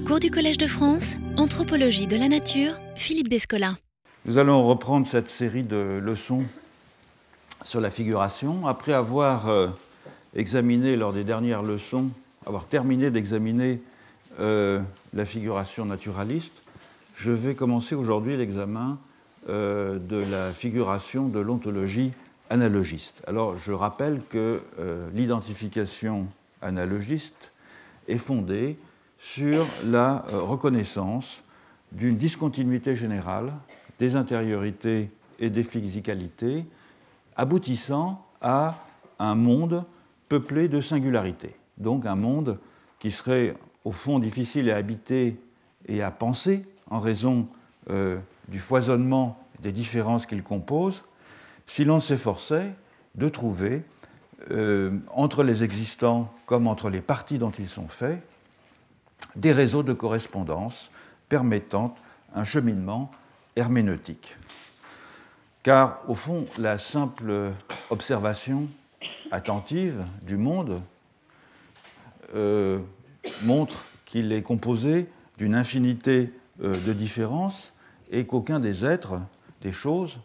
Cours du Collège de France, Anthropologie de la Nature, Philippe Descola. Nous allons reprendre cette série de leçons sur la figuration après avoir euh, examiné lors des dernières leçons, avoir terminé d'examiner euh, la figuration naturaliste. Je vais commencer aujourd'hui l'examen euh, de la figuration de l'ontologie analogiste. Alors je rappelle que l'identification analogiste est fondée sur la reconnaissance d'une discontinuité générale des intériorités et des physicalités, aboutissant à un monde peuplé de singularités. Donc un monde qui serait au fond difficile à habiter et à penser en raison euh, du foisonnement des différences qu'il compose, si l'on s'efforçait de trouver, euh, entre les existants comme entre les parties dont ils sont faits, des réseaux de correspondance permettant un cheminement herméneutique. Car au fond, la simple observation attentive du monde euh, montre qu'il est composé d'une infinité euh, de différences et qu'aucun des êtres, des choses,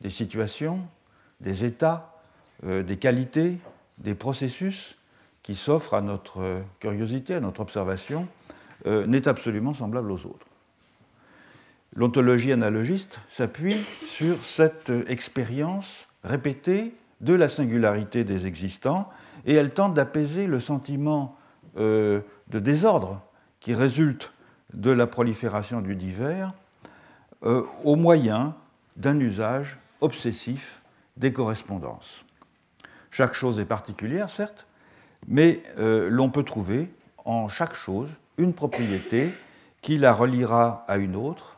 des situations, des états, euh, des qualités, des processus qui s'offrent à notre curiosité, à notre observation, n'est absolument semblable aux autres. L'ontologie analogiste s'appuie sur cette expérience répétée de la singularité des existants et elle tente d'apaiser le sentiment euh, de désordre qui résulte de la prolifération du divers euh, au moyen d'un usage obsessif des correspondances. Chaque chose est particulière, certes, mais euh, l'on peut trouver en chaque chose une propriété qui la reliera à une autre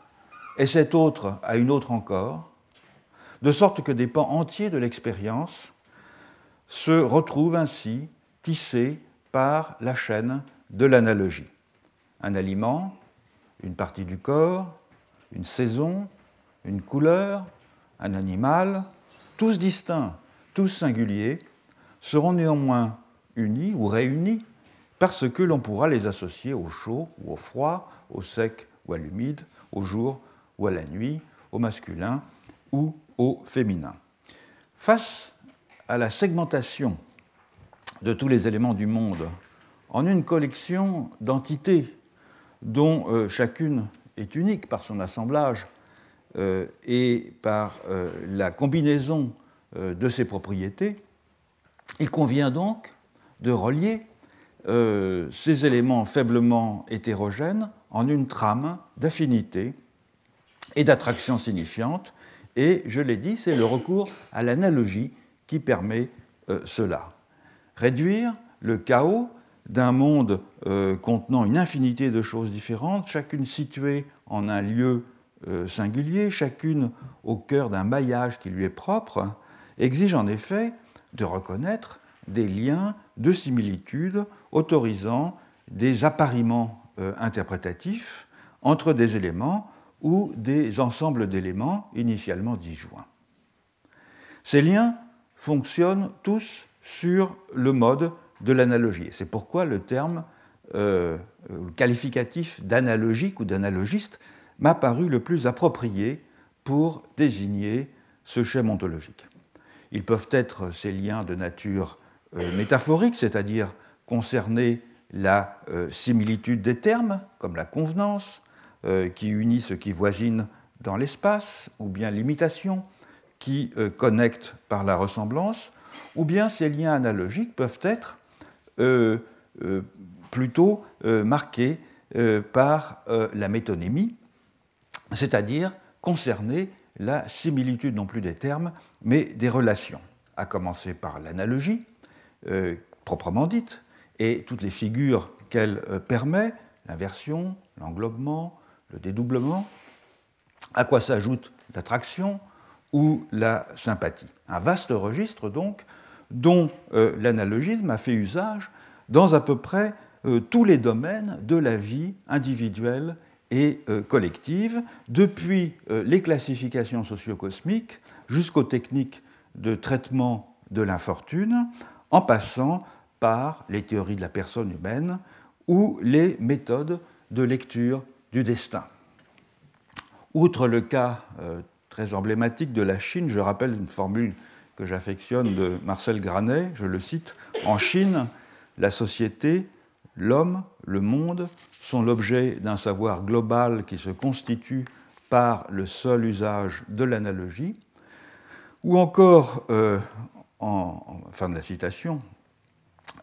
et cette autre à une autre encore, de sorte que des pans entiers de l'expérience se retrouvent ainsi tissés par la chaîne de l'analogie. Un aliment, une partie du corps, une saison, une couleur, un animal, tous distincts, tous singuliers, seront néanmoins unis ou réunis parce que l'on pourra les associer au chaud ou au froid, au sec ou à l'humide, au jour ou à la nuit, au masculin ou au féminin. Face à la segmentation de tous les éléments du monde en une collection d'entités dont euh, chacune est unique par son assemblage euh, et par euh, la combinaison de ses propriétés, il convient donc de relier ces éléments faiblement hétérogènes en une trame d'affinité et d'attraction signifiante. Et je l'ai dit, c'est le recours à l'analogie qui permet euh, cela. Réduire le chaos d'un monde euh, contenant une infinité de choses différentes, chacune située en un lieu euh, singulier, chacune au cœur d'un maillage qui lui est propre, exige en effet de reconnaître des liens de similitude autorisant des appariements interprétatifs entre des éléments ou des ensembles d'éléments initialement disjoints. Ces liens fonctionnent tous sur le mode de l'analogie. C'est pourquoi le terme euh, qualificatif d'analogique ou d'analogiste m'a paru le plus approprié pour désigner ce schéma ontologique. Ils peuvent être ces liens de nature euh, métaphorique, c'est-à-dire concerner la euh, similitude des termes, comme la convenance, euh, qui unit ce qui voisine dans l'espace, ou bien l'imitation qui euh, connecte par la ressemblance, ou bien ces liens analogiques peuvent être euh, plutôt marqués par la métonymie, c'est-à-dire concerner la similitude non plus des termes, mais des relations, à commencer par l'analogie, proprement dite, et toutes les figures qu'elle permet, l'inversion, l'englobement, le dédoublement, à quoi s'ajoute l'attraction ou la sympathie. Un vaste registre donc dont euh, l'analogisme a fait usage dans à peu près euh, tous les domaines de la vie individuelle et euh, collective, depuis les classifications sociocosmiques jusqu'aux techniques de traitement de l'infortune, en passant par les théories de la personne humaine ou les méthodes de lecture du destin. Outre le cas euh, très emblématique de la Chine, je rappelle une formule que j'affectionne de Marcel Granet, je le cite, En Chine, la société, l'homme, le monde sont l'objet d'un savoir global qui se constitue par le seul usage de l'analogie, ou encore, euh, en, fin de la citation,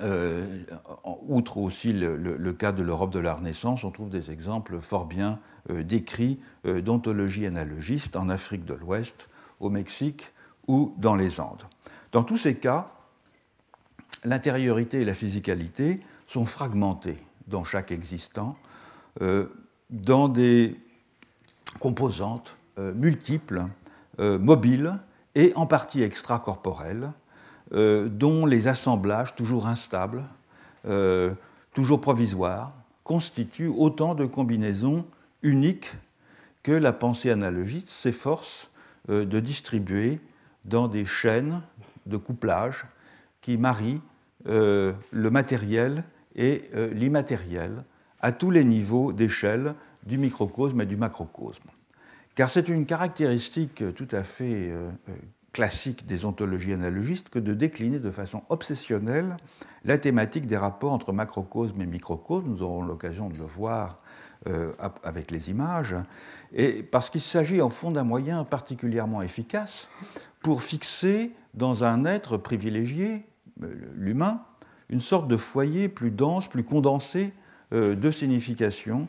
euh, outre aussi le, cas de l'Europe de la Renaissance, on trouve des exemples fort bien euh, décrits d'ontologie analogiste en Afrique de l'Ouest, au Mexique ou dans les Andes. Dans tous ces cas, l'intériorité et la physicalité sont fragmentées dans chaque existant, dans des composantes multiples, mobiles, et en partie extracorporelle, euh, dont les assemblages, toujours instables, euh, toujours provisoires, constituent autant de combinaisons uniques que la pensée analogique s'efforce euh, de distribuer dans des chaînes de couplage qui marient le matériel et l'immatériel à tous les niveaux d'échelle du microcosme et du macrocosme. Car c'est une caractéristique tout à fait classique des ontologies analogistes que de décliner de façon obsessionnelle la thématique des rapports entre macrocosme et microcosme. Nous aurons l'occasion de le voir euh, avec les images, et parce qu'il s'agit en fond d'un moyen particulièrement efficace pour fixer dans un être privilégié, l'humain, une sorte de foyer plus dense, plus condensé de signification,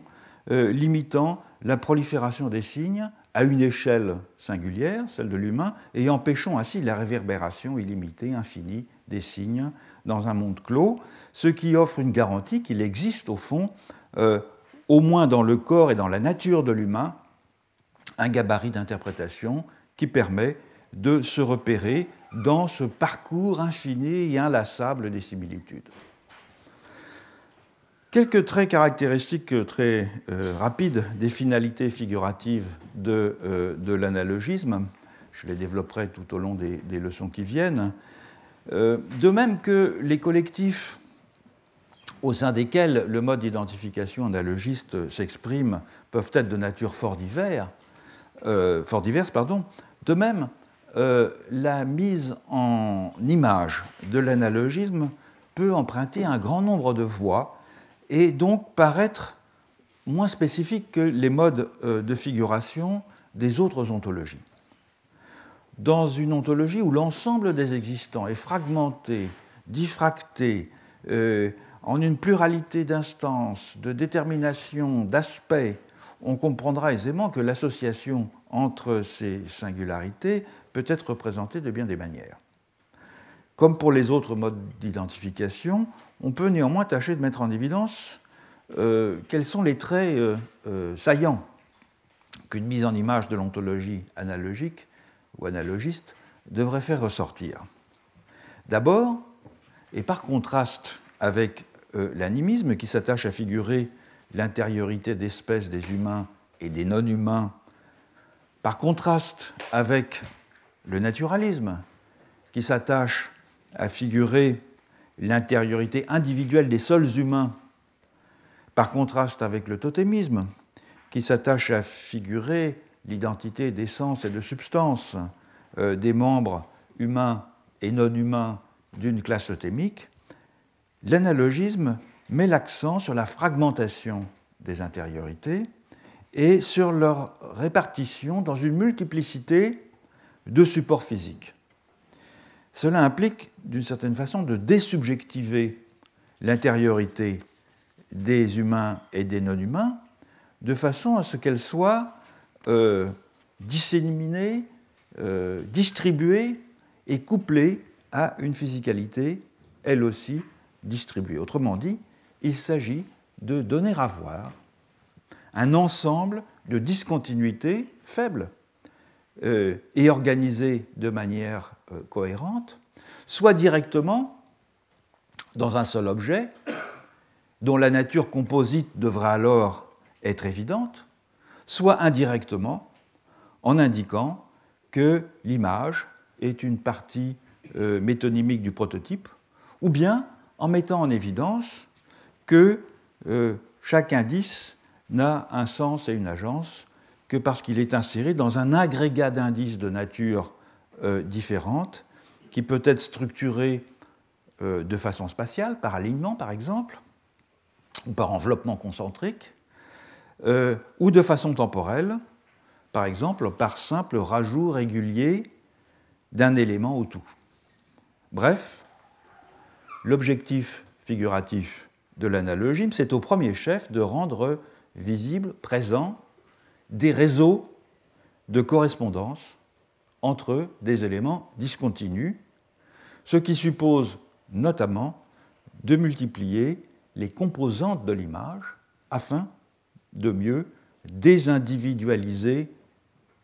limitant la prolifération des signes à une échelle singulière, celle de l'humain, et empêchant ainsi la réverbération illimitée, infinie des signes dans un monde clos, ce qui offre une garantie qu'il existe au fond, euh, au moins dans le corps et dans la nature de l'humain, un gabarit d'interprétation qui permet de se repérer dans ce parcours infini et inlassable des similitudes. Quelques traits caractéristiques euh, très euh, rapides des finalités figuratives de, euh, de l'analogisme. Je les développerai tout au long des, leçons qui viennent. de même que les collectifs au sein desquels le mode d'identification analogiste s'exprime peuvent être de nature fort, fort diverse. Pardon. De même, la mise en image de l'analogisme peut emprunter un grand nombre de voies et donc paraître moins spécifique que les modes euh, de figuration des autres ontologies. Dans une ontologie où l'ensemble des existants est fragmenté, diffracté, euh, en une pluralité d'instances, de déterminations, d'aspects, on comprendra aisément que l'association entre ces singularités peut être représentée de bien des manières. Comme pour les autres modes d'identification, on peut néanmoins tâcher de mettre en évidence euh, quels sont les traits euh, euh, saillants qu'une mise en image de l'ontologie analogique ou analogiste devrait faire ressortir. D'abord, et par contraste avec l'animisme qui s'attache à figurer l'intériorité d'espèces des humains et des non-humains, par contraste avec le naturalisme qui s'attache à figurer l'intériorité individuelle des seuls humains, par contraste avec le totémisme, qui s'attache à figurer l'identité d'essence et de substance euh, des membres humains et non humains d'une classe totémique, l'analogisme met l'accent sur la fragmentation des intériorités et sur leur répartition dans une multiplicité de supports physiques. Cela implique, d'une certaine façon, de désubjectiver l'intériorité des humains et des non-humains, de façon à ce qu'elle soit euh, disséminée, euh, distribuée et couplée à une physicalité, elle aussi distribuée. Autrement dit, il s'agit de donner à voir un ensemble de discontinuités faibles euh, et organisées de manière euh, cohérente, soit directement dans un seul objet, dont la nature composite devra alors être évidente, soit indirectement en indiquant que l'image est une partie euh, métonymique du prototype, ou bien en mettant en évidence que chaque indice n'a un sens et une agence que parce qu'il est inséré dans un agrégat d'indices de nature euh, différente qui peut être structuré euh, de façon spatiale, par alignement par exemple, ou par enveloppement concentrique, euh, ou de façon temporelle, par exemple par simple rajout régulier d'un élément au tout. Bref, l'objectif figuratif de l'analogisme, c'est au premier chef de rendre visible, présent, des réseaux de correspondance entre des éléments discontinus, ce qui suppose notamment de multiplier les composantes de l'image afin de mieux désindividualiser,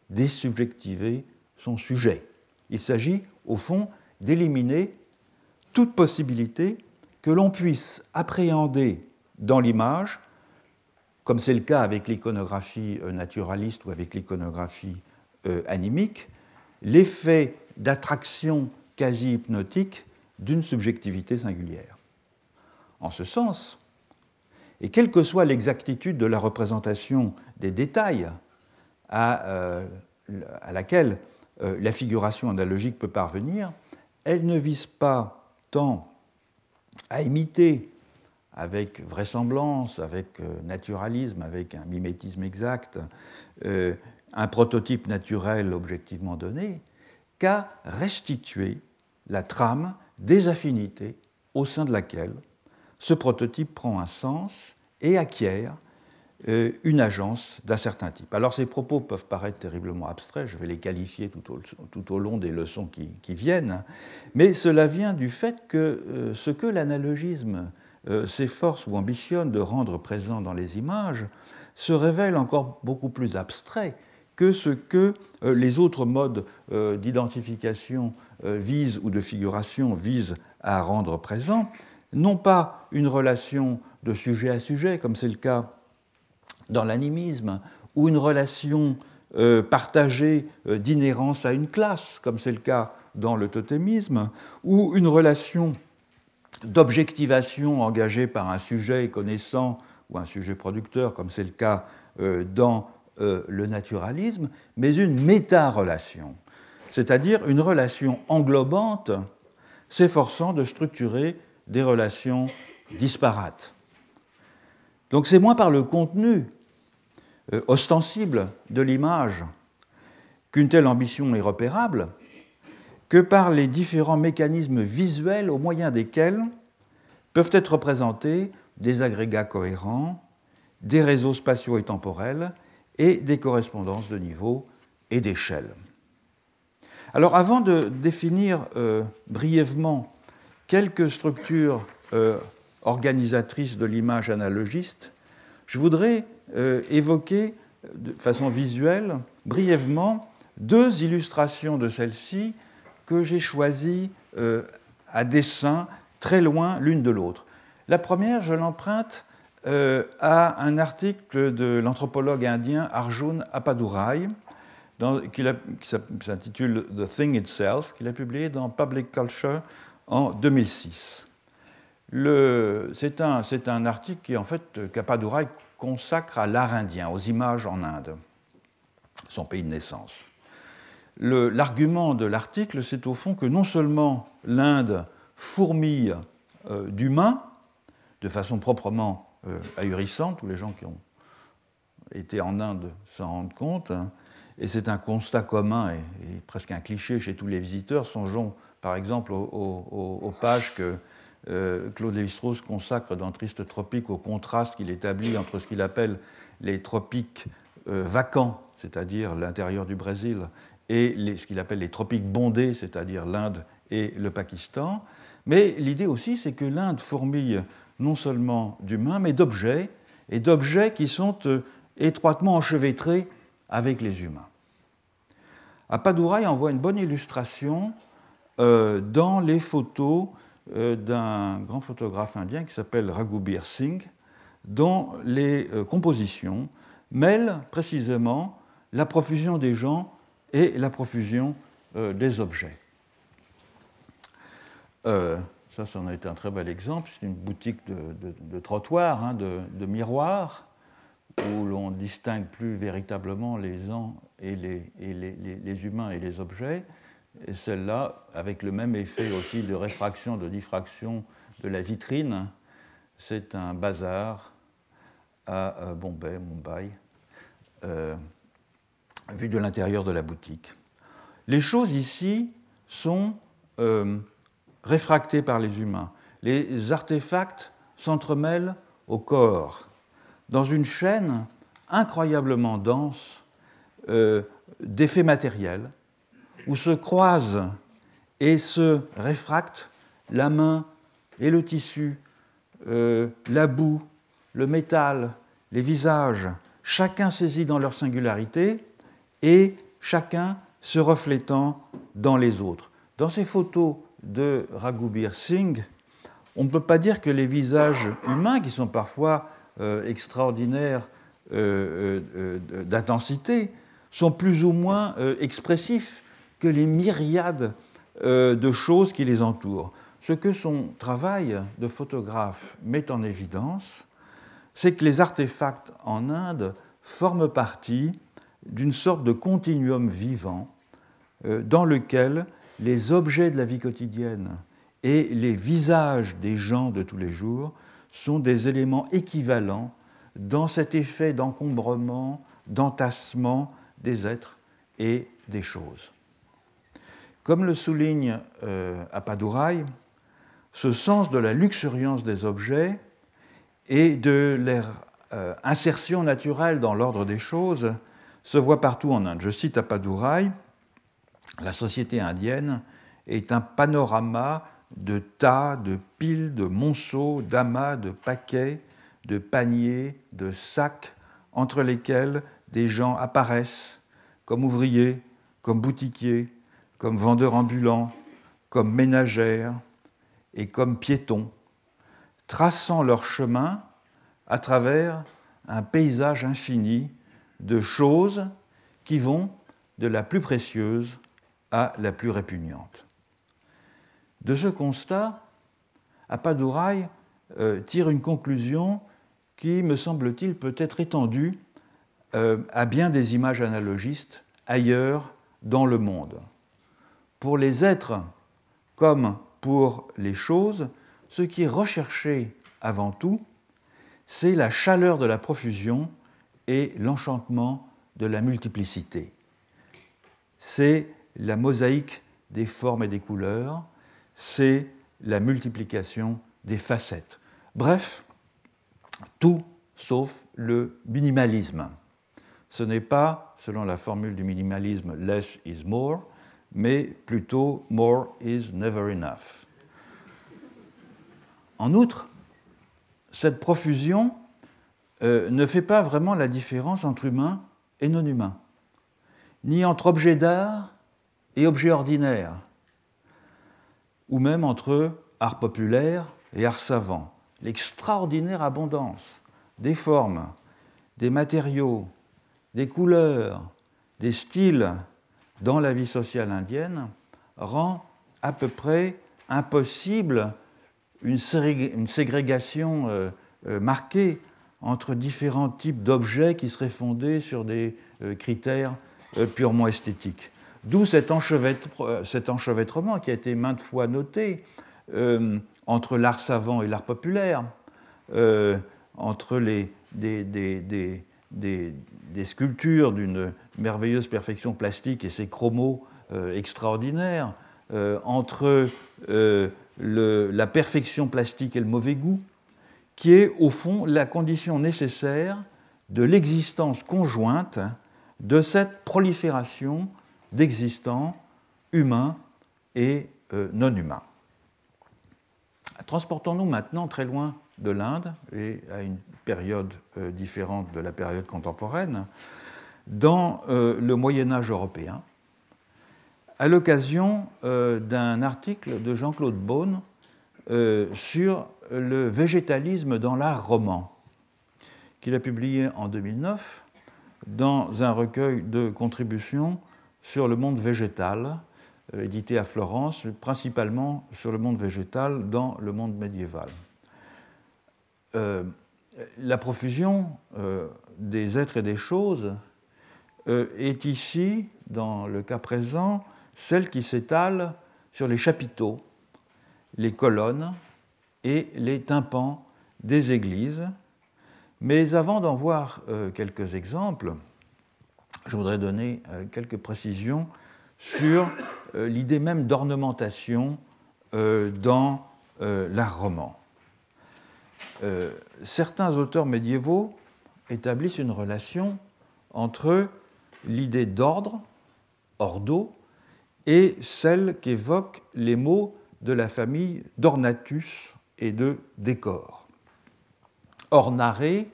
désubjectiver son sujet. Il s'agit, au fond, d'éliminer toute possibilité que l'on puisse appréhender dans l'image, comme c'est le cas avec l'iconographie euh, naturaliste ou avec l'iconographie euh, animique, l'effet d'attraction quasi-hypnotique d'une subjectivité singulière. En ce sens, et quelle que soit l'exactitude de la représentation des détails à, euh, laquelle la figuration analogique peut parvenir, elle ne vise pas tant à imiter avec vraisemblance, avec euh, naturalisme, avec un mimétisme exact, euh, un prototype naturel objectivement donné, qu'à restituer la trame des affinités au sein de laquelle ce prototype prend un sens et acquiert euh, une agence d'un certain type. Alors ces propos peuvent paraître terriblement abstraits, je vais les qualifier tout au, long des leçons qui, viennent, mais cela vient du fait que euh, ce que l'analogisme euh, s'efforce ou ambitionne de rendre présent dans les images se révèle encore beaucoup plus abstrait que ce que les autres modes d'identification visent ou de figuration visent à rendre présent, non pas une relation de sujet à sujet, comme c'est le cas dans l'animisme, ou une relation euh, partagée euh, d'inhérence à une classe, comme c'est le cas dans le totémisme, ou une relation d'objectivation engagée par un sujet connaissant ou un sujet producteur, comme c'est le cas euh, dans le naturalisme, mais une méta-relation, c'est-à-dire une relation englobante s'efforçant de structurer des relations disparates. Donc c'est moins par le contenu euh, ostensible de l'image qu'une telle ambition est repérable que par les différents mécanismes visuels au moyen desquels peuvent être représentés des agrégats cohérents, des réseaux spatiaux et temporels et des correspondances de niveau et d'échelle. Alors avant de définir euh, brièvement quelques structures euh, organisatrices de l'image analogiste, je voudrais euh, évoquer de façon visuelle, brièvement, deux illustrations de celle-ci que j'ai choisies à dessin très loin l'une de l'autre. La première, je l'emprunte euh, à un article de l'anthropologue indien Arjun Appadurai, qui, s'intitule The Thing Itself, qu'il a publié dans Public Culture en 2006. C'est un, article qui, en fait, qu'Appadurai consacre à l'art indien, aux images en Inde, son pays de naissance. L'argument de l'article, c'est au fond que non seulement l'Inde fourmille euh, d'humains, de façon proprement euh, tous les gens qui ont été en Inde s'en rendent compte, hein, et c'est un constat commun et, presque un cliché chez tous les visiteurs. Songeons par exemple aux pages que euh, Claude Lévi-Strauss consacre dans Triste Tropique au contraste qu'il établit entre ce qu'il appelle les tropiques euh, vacants, c'est-à-dire l'intérieur du Brésil, et ce qu'il appelle les tropiques bondés, c'est-à-dire l'Inde et le Pakistan. Mais l'idée aussi, c'est que l'Inde fourmille non seulement d'humains, mais d'objets, et d'objets qui sont euh, étroitement enchevêtrés avec les humains. Apadurai en voit une bonne illustration dans les photos euh, d'un grand photographe indien qui s'appelle Raghubir Singh, dont les euh, compositions mêlent précisément la profusion des gens et la profusion euh, des objets. Ça, ça en a été un très bel exemple. C'est une boutique de, trottoirs, hein, de, miroirs, où l'on distingue plus véritablement les ans et les, humains et les objets, et celle-là, avec le même effet aussi de réfraction, de diffraction de la vitrine, c'est un bazar à Bombay, Mumbai, euh, vu de l'intérieur de la boutique. Les choses ici sont euh, réfractées par les humains. Les artefacts s'entremêlent au corps, dans une chaîne incroyablement dense euh, d'effets matériels, où se croisent et se réfractent la main et le tissu, euh, la boue, le métal, les visages, chacun saisi dans leur singularité et chacun se reflétant dans les autres. Dans ces photos de Raghubir Singh, on ne peut pas dire que les visages humains, qui sont parfois euh, extraordinaires euh, euh, d'intensité, sont plus ou moins expressifs que les myriades de choses qui les entourent. Ce que son travail de photographe met en évidence, c'est que les artefacts en Inde forment partie d'une sorte de continuum vivant dans lequel les objets de la vie quotidienne et les visages des gens de tous les jours sont des éléments équivalents dans cet effet d'encombrement, d'entassement des êtres et des choses. Comme le souligne euh, ce sens de la luxuriance des objets et de leur euh, insertion naturelle dans l'ordre des choses se voit partout en Inde. Je cite Apadurai, la société indienne est un panorama de tas, de piles, de monceaux, d'amas, de paquets, de paniers, de sacs, entre lesquels des gens apparaissent comme ouvriers, comme boutiquiers, comme vendeurs ambulants, comme ménagères et comme piétons, traçant leur chemin à travers un paysage infini de choses qui vont de la plus précieuse à la plus répugnante. De ce constat, Apadouraï euh, tire une conclusion qui, me semble-t-il, peut être étendue euh, à bien des images analogistes ailleurs dans le monde. Pour les êtres comme pour les choses, ce qui est recherché avant tout, c'est la chaleur de la profusion et l'enchantement de la multiplicité. C'est la mosaïque des formes et des couleurs, c'est la multiplication des facettes. Bref, tout sauf le minimalisme. Ce n'est pas, selon la formule du minimalisme, less is more, mais plutôt more is never enough. En outre, cette profusion euh, ne fait pas vraiment la différence entre humain et non humain, ni entre objets d'art et objets ordinaires, ou même entre art populaire et art savant. L'extraordinaire abondance des formes, des matériaux, des couleurs, des styles dans la vie sociale indienne rend à peu près impossible une, ségrégation euh, euh, marquée entre différents types d'objets qui seraient fondés sur des euh, critères purement esthétiques. D'où cet, enchevêtrement qui a été maintes fois noté euh, entre l'art savant et l'art populaire, euh, entre les, des, sculptures d'une merveilleuse perfection plastique et ses chromos euh, extraordinaires, entre la perfection plastique et le mauvais goût, qui est au fond la condition nécessaire de l'existence conjointe de cette prolifération d'existants humains et euh, non humains. Transportons-nous maintenant très loin de l'Inde et à une période euh, différente de la période contemporaine, dans euh, le Moyen Âge européen, à l'occasion d'un article de Jean-Claude Beaune sur le végétalisme dans l'art roman, qu'il a publié en 2009 dans un recueil de contributions sur le monde végétal, euh, édité à Florence, principalement sur le monde végétal dans le monde médiéval. Euh, la profusion des êtres et des choses est ici, dans le cas présent, celle qui s'étale sur les chapiteaux, les colonnes et les tympans des églises. Mais avant d'en voir quelques exemples, je voudrais donner quelques précisions sur l'idée même d'ornementation dans l'art roman. certains auteurs médiévaux établissent une relation entre l'idée d'ordre, ordo, et celle qu'évoquent les mots de la famille d'ornatus et de décor. Ornare,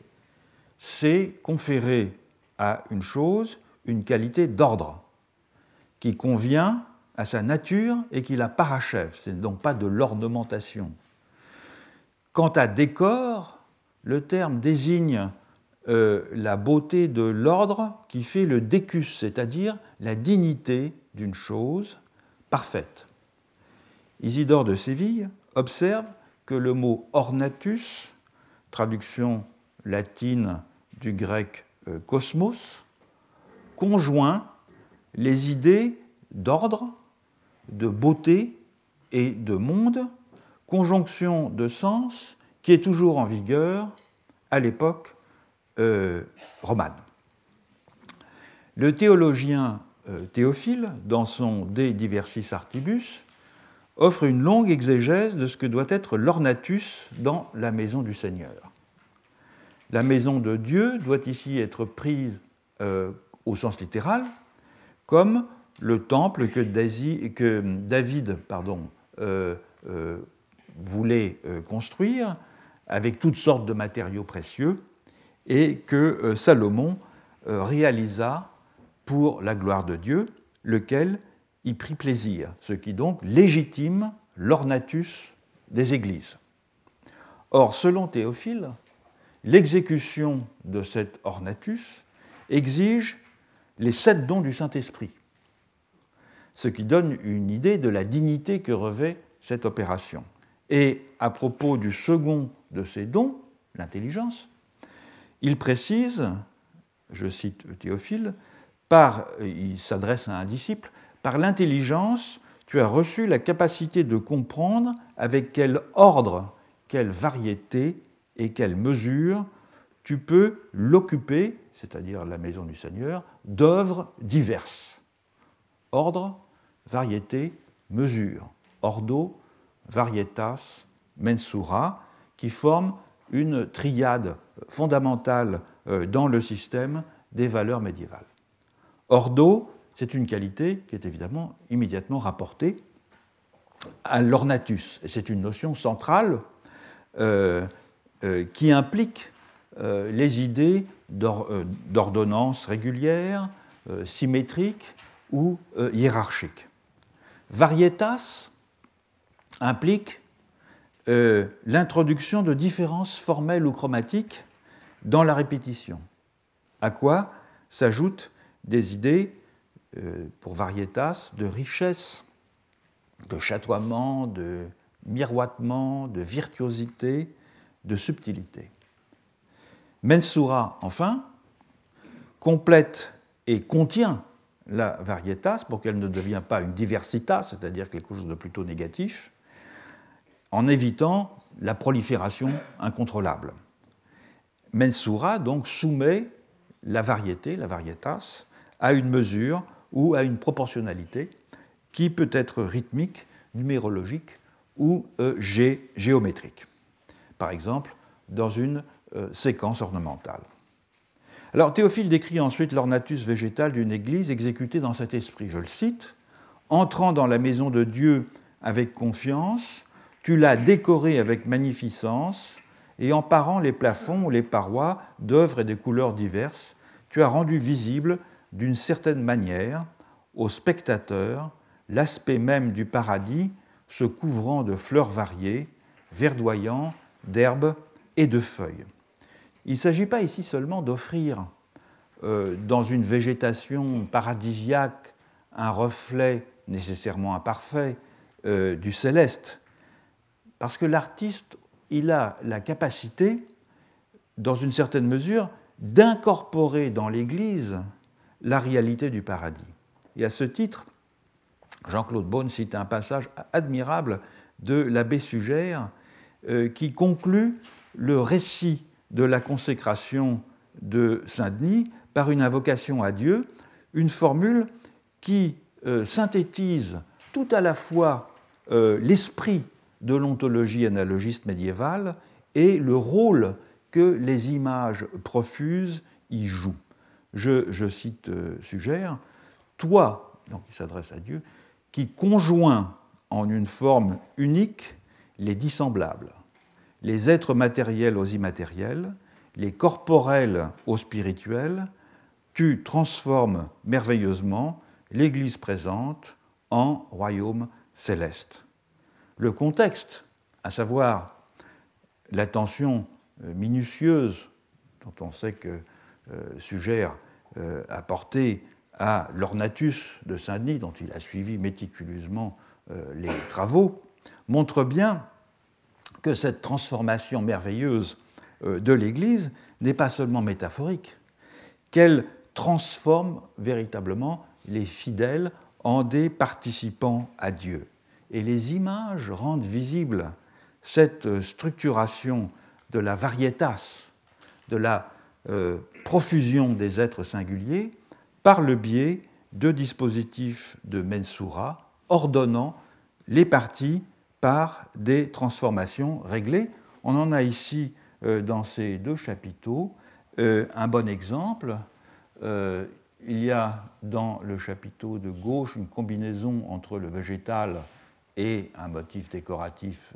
c'est conférer à une chose une qualité d'ordre qui convient à sa nature et qui la parachève. Ce n'est donc pas de l'ornementation. Quant à décor, le terme désigne euh, la beauté de l'ordre qui fait le décus, c'est-à-dire la dignité d'une chose parfaite. Isidore de Séville observe que le mot ornatus, traduction latine du grec euh, cosmos, conjoint les idées d'ordre, de beauté et de monde, conjonction de sens qui est toujours en vigueur à l'époque euh, romane. Le théologien euh, Théophile, dans son De Diversis Artibus, offre une longue exégèse de ce que doit être l'ornatus dans la maison du Seigneur. La maison de Dieu doit ici être prise euh, au sens littéral, comme le temple que, David euh, euh, voulait construire avec toutes sortes de matériaux précieux et que Salomon réalisa pour la gloire de Dieu, lequel y prit plaisir, ce qui donc légitime l'ornatus des églises. Or, selon Théophile, l'exécution de cet ornatus exige les sept dons du Saint-Esprit, ce qui donne une idée de la dignité que revêt cette opération. Et à propos du second de ces dons, l'intelligence, il précise, je cite Théophile, par, il s'adresse à un disciple, par l'intelligence, tu as reçu la capacité de comprendre avec quel ordre, quelle variété et quelle mesure tu peux l'occuper, c'est-à-dire la maison du Seigneur, d'œuvres diverses. Ordre, variété, mesure. Ordo, varietas, mensura, qui forment une triade fondamentale euh, dans le système des valeurs médiévales. Ordo, c'est une qualité qui est évidemment immédiatement rapportée à l'ornatus. Et c'est une notion centrale euh, euh, qui implique euh, les idées d'ordonnance régulière, symétrique ou hiérarchique. Varietas implique l'introduction de différences formelles ou chromatiques dans la répétition, à quoi s'ajoute des idées, euh, pour Varietas, de richesse, de chatoiement, de miroitement, de virtuosité, de subtilité. Mensura, enfin, complète et contient la varietas pour qu'elle ne devienne pas une diversitas, c'est-à-dire quelque chose de plutôt négatif, en évitant la prolifération incontrôlable. Mensura donc soumet la variété, la varietas, à une mesure ou à une proportionnalité qui peut être rythmique, numérologique ou euh, géométrique. Par exemple, dans une euh, séquence ornementale. Alors Théophile décrit ensuite l'ornatus végétal d'une église exécutée dans cet esprit. Je le cite Entrant dans la maison de Dieu avec confiance, tu l'as décorée avec magnificence, et en parant les plafonds ou les parois d'œuvres et de couleurs diverses, tu as rendu visible d'une certaine manière au spectateur l'aspect même du paradis se couvrant de fleurs variées, verdoyant d'herbes et de feuilles. Il ne s'agit pas ici seulement d'offrir euh, dans une végétation paradisiaque un reflet nécessairement imparfait euh, du céleste, parce que l'artiste, il a la capacité dans une certaine mesure, d'incorporer dans l'Église la réalité du paradis. Et à ce titre, Jean-Claude Beaune cite un passage admirable de l'abbé Sugère euh, qui conclut le récit de la consécration de Saint-Denis par une invocation à Dieu, une formule qui euh, synthétise tout à la fois euh, l'esprit de l'ontologie analogiste médiévale et le rôle que les images profuses y jouent. Je, cite euh, Sugère, Toi, donc il s'adresse à Dieu, qui conjoint en une forme unique les dissemblables, les êtres matériels aux immatériels, les corporels aux spirituels, tu transformes merveilleusement l'Église présente en royaume céleste. Le contexte, à savoir l'attention euh, minutieuse dont on sait que euh, Sugère euh, porté à l'ornatus de Saint-Denis, dont il a suivi méticuleusement les travaux, montre bien que cette transformation merveilleuse de l'Église n'est pas seulement métaphorique, qu'elle transforme véritablement les fidèles en des participants à Dieu. Et les images rendent visible cette structuration de la varietas, de la euh, profusion des êtres singuliers, par le biais de dispositifs de mensura ordonnant les parties par des transformations réglées. On en a ici, euh, dans ces deux chapiteaux, euh, un bon exemple. il y a dans le chapiteau de gauche une combinaison entre le végétal et un motif décoratif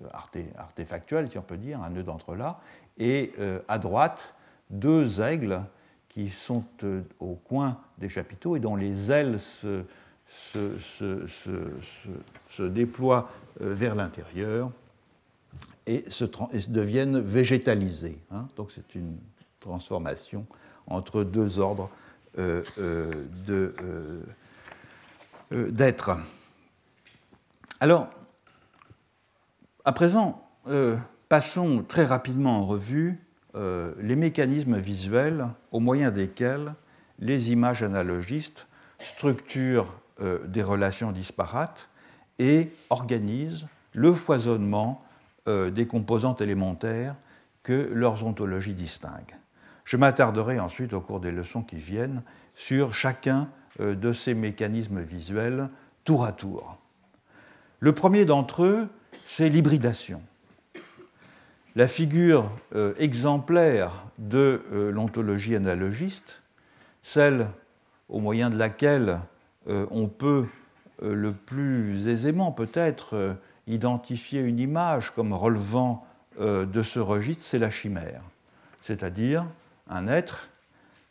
artefactuel, si on peut dire, un nœud d'entrelac, et euh, à droite, deux aigles qui sont euh, au coin des chapiteaux et dont les ailes se, se, déploient euh, vers l'intérieur et, deviennent végétalisées. Hein. Donc c'est une transformation entre deux ordres d'êtres. Alors, à présent, euh, passons très rapidement en revue euh, les mécanismes visuels au moyen desquels les images analogistes structurent euh, des relations disparates et organisent le foisonnement des composantes élémentaires que leurs ontologies distinguent. Je m'attarderai ensuite au cours des leçons qui viennent sur chacun de ces mécanismes visuels tour à tour. Le premier d'entre eux, c'est l'hybridation. La figure euh, exemplaire de euh, l'ontologie analogiste, celle au moyen de laquelle euh, on peut le plus aisément peut-être identifier une image comme relevant de ce registre, c'est la chimère, c'est-à-dire un être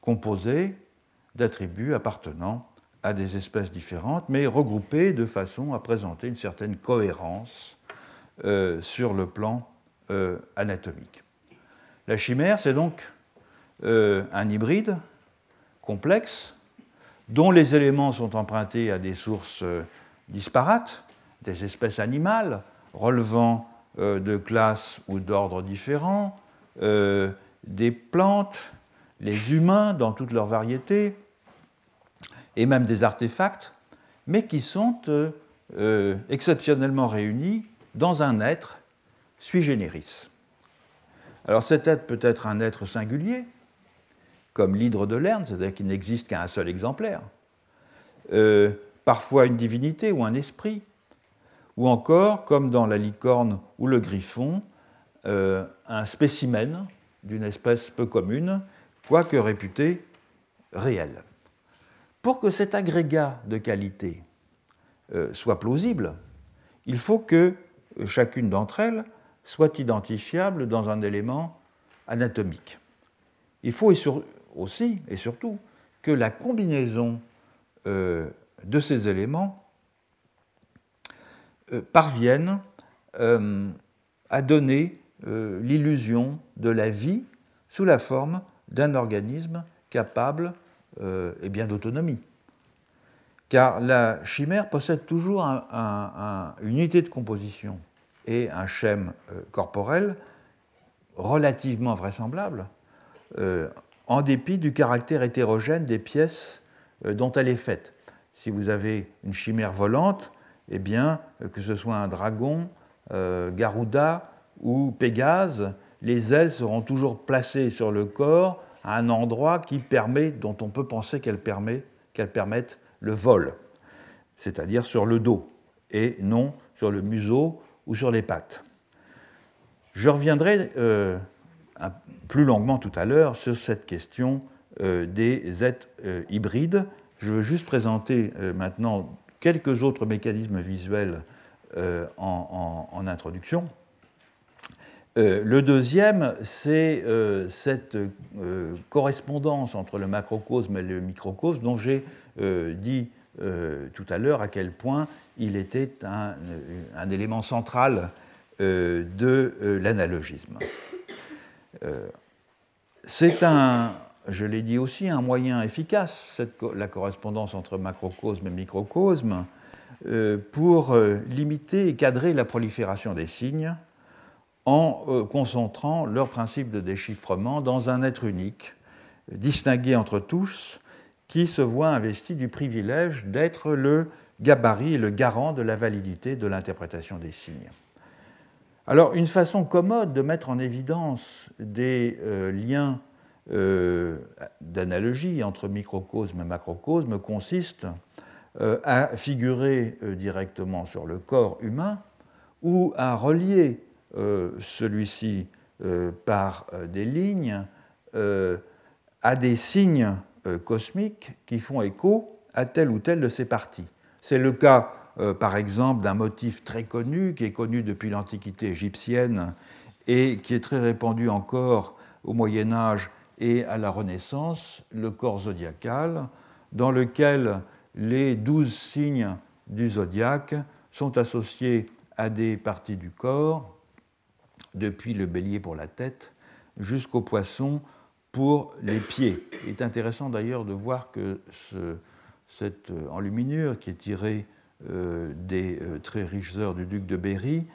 composé d'attributs appartenant à des espèces différentes, mais regroupées de façon à présenter une certaine cohérence euh, sur le plan euh, anatomique. La chimère, c'est donc euh, un hybride complexe dont les éléments sont empruntés à des sources disparates, des espèces animales relevant de classes ou d'ordres différents, des plantes, les humains dans toutes leurs variétés, et même des artefacts, mais qui sont euh, euh, exceptionnellement réunis dans un être sui generis. Alors cet être peut être un être singulier, comme l'hydre de Lerne, c'est-à-dire qu'il n'existe qu'un seul exemplaire, euh, parfois une divinité ou un esprit, ou encore, comme dans la licorne ou le griffon, un spécimen d'une espèce peu commune, quoique réputé réel. Pour que cet agrégat de qualité euh, soit plausible, il faut que chacune d'entre elles soit identifiable dans un élément anatomique. Il faut aussi et surtout que la combinaison euh, de ces éléments euh, parvienne à donner l'illusion de la vie sous la forme d'un organisme capable euh, bien d'autonomie. Car la chimère possède toujours une unité de composition et un schème euh, corporel relativement vraisemblable, en dépit du caractère hétérogène des pièces dont elle est faite. Si vous avez une chimère volante, eh bien, que ce soit un dragon, Garuda ou Pégase, les ailes seront toujours placées sur le corps à un endroit qui permet, dont on peut penser qu'elles permet, permettent le vol, c'est-à-dire sur le dos, et non sur le museau ou sur les pattes. Je reviendrai euh, plus longuement tout à l'heure sur cette question euh, des êtres euh, hybrides. Je veux juste présenter maintenant quelques autres mécanismes visuels en, introduction. Euh, le deuxième, c'est euh, cette euh, correspondance entre le macrocosme et le microcosme dont j'ai dit tout à l'heure à quel point il était un, élément central de l'analogisme. C'est un, je l'ai dit aussi, un moyen efficace, la correspondance entre macrocosme et microcosme, pour limiter et cadrer la prolifération des signes en euh, concentrant leur principe de déchiffrement dans un être unique, distingué entre tous, qui se voit investi du privilège d'être le gabarit et le garant de la validité de l'interprétation des signes. Alors, une façon commode de mettre en évidence des euh, liens euh, d'analogie entre microcosme et macrocosme consiste à figurer directement sur le corps humain ou à relier euh, celui-ci euh, par euh, des lignes à des signes cosmiques qui font écho à telle ou telle de ces parties. C'est le cas, par exemple, d'un motif très connu, qui est connu depuis l'Antiquité égyptienne et qui est très répandu encore au Moyen Âge et à la Renaissance, le corps zodiacal, dans lequel les douze signes du zodiaque sont associés à des parties du corps depuis le bélier pour la tête jusqu'au poisson pour les pieds. Il est intéressant d'ailleurs de voir que cette euh, enluminure qui est tirée euh, des euh, très riches heures du duc de Berry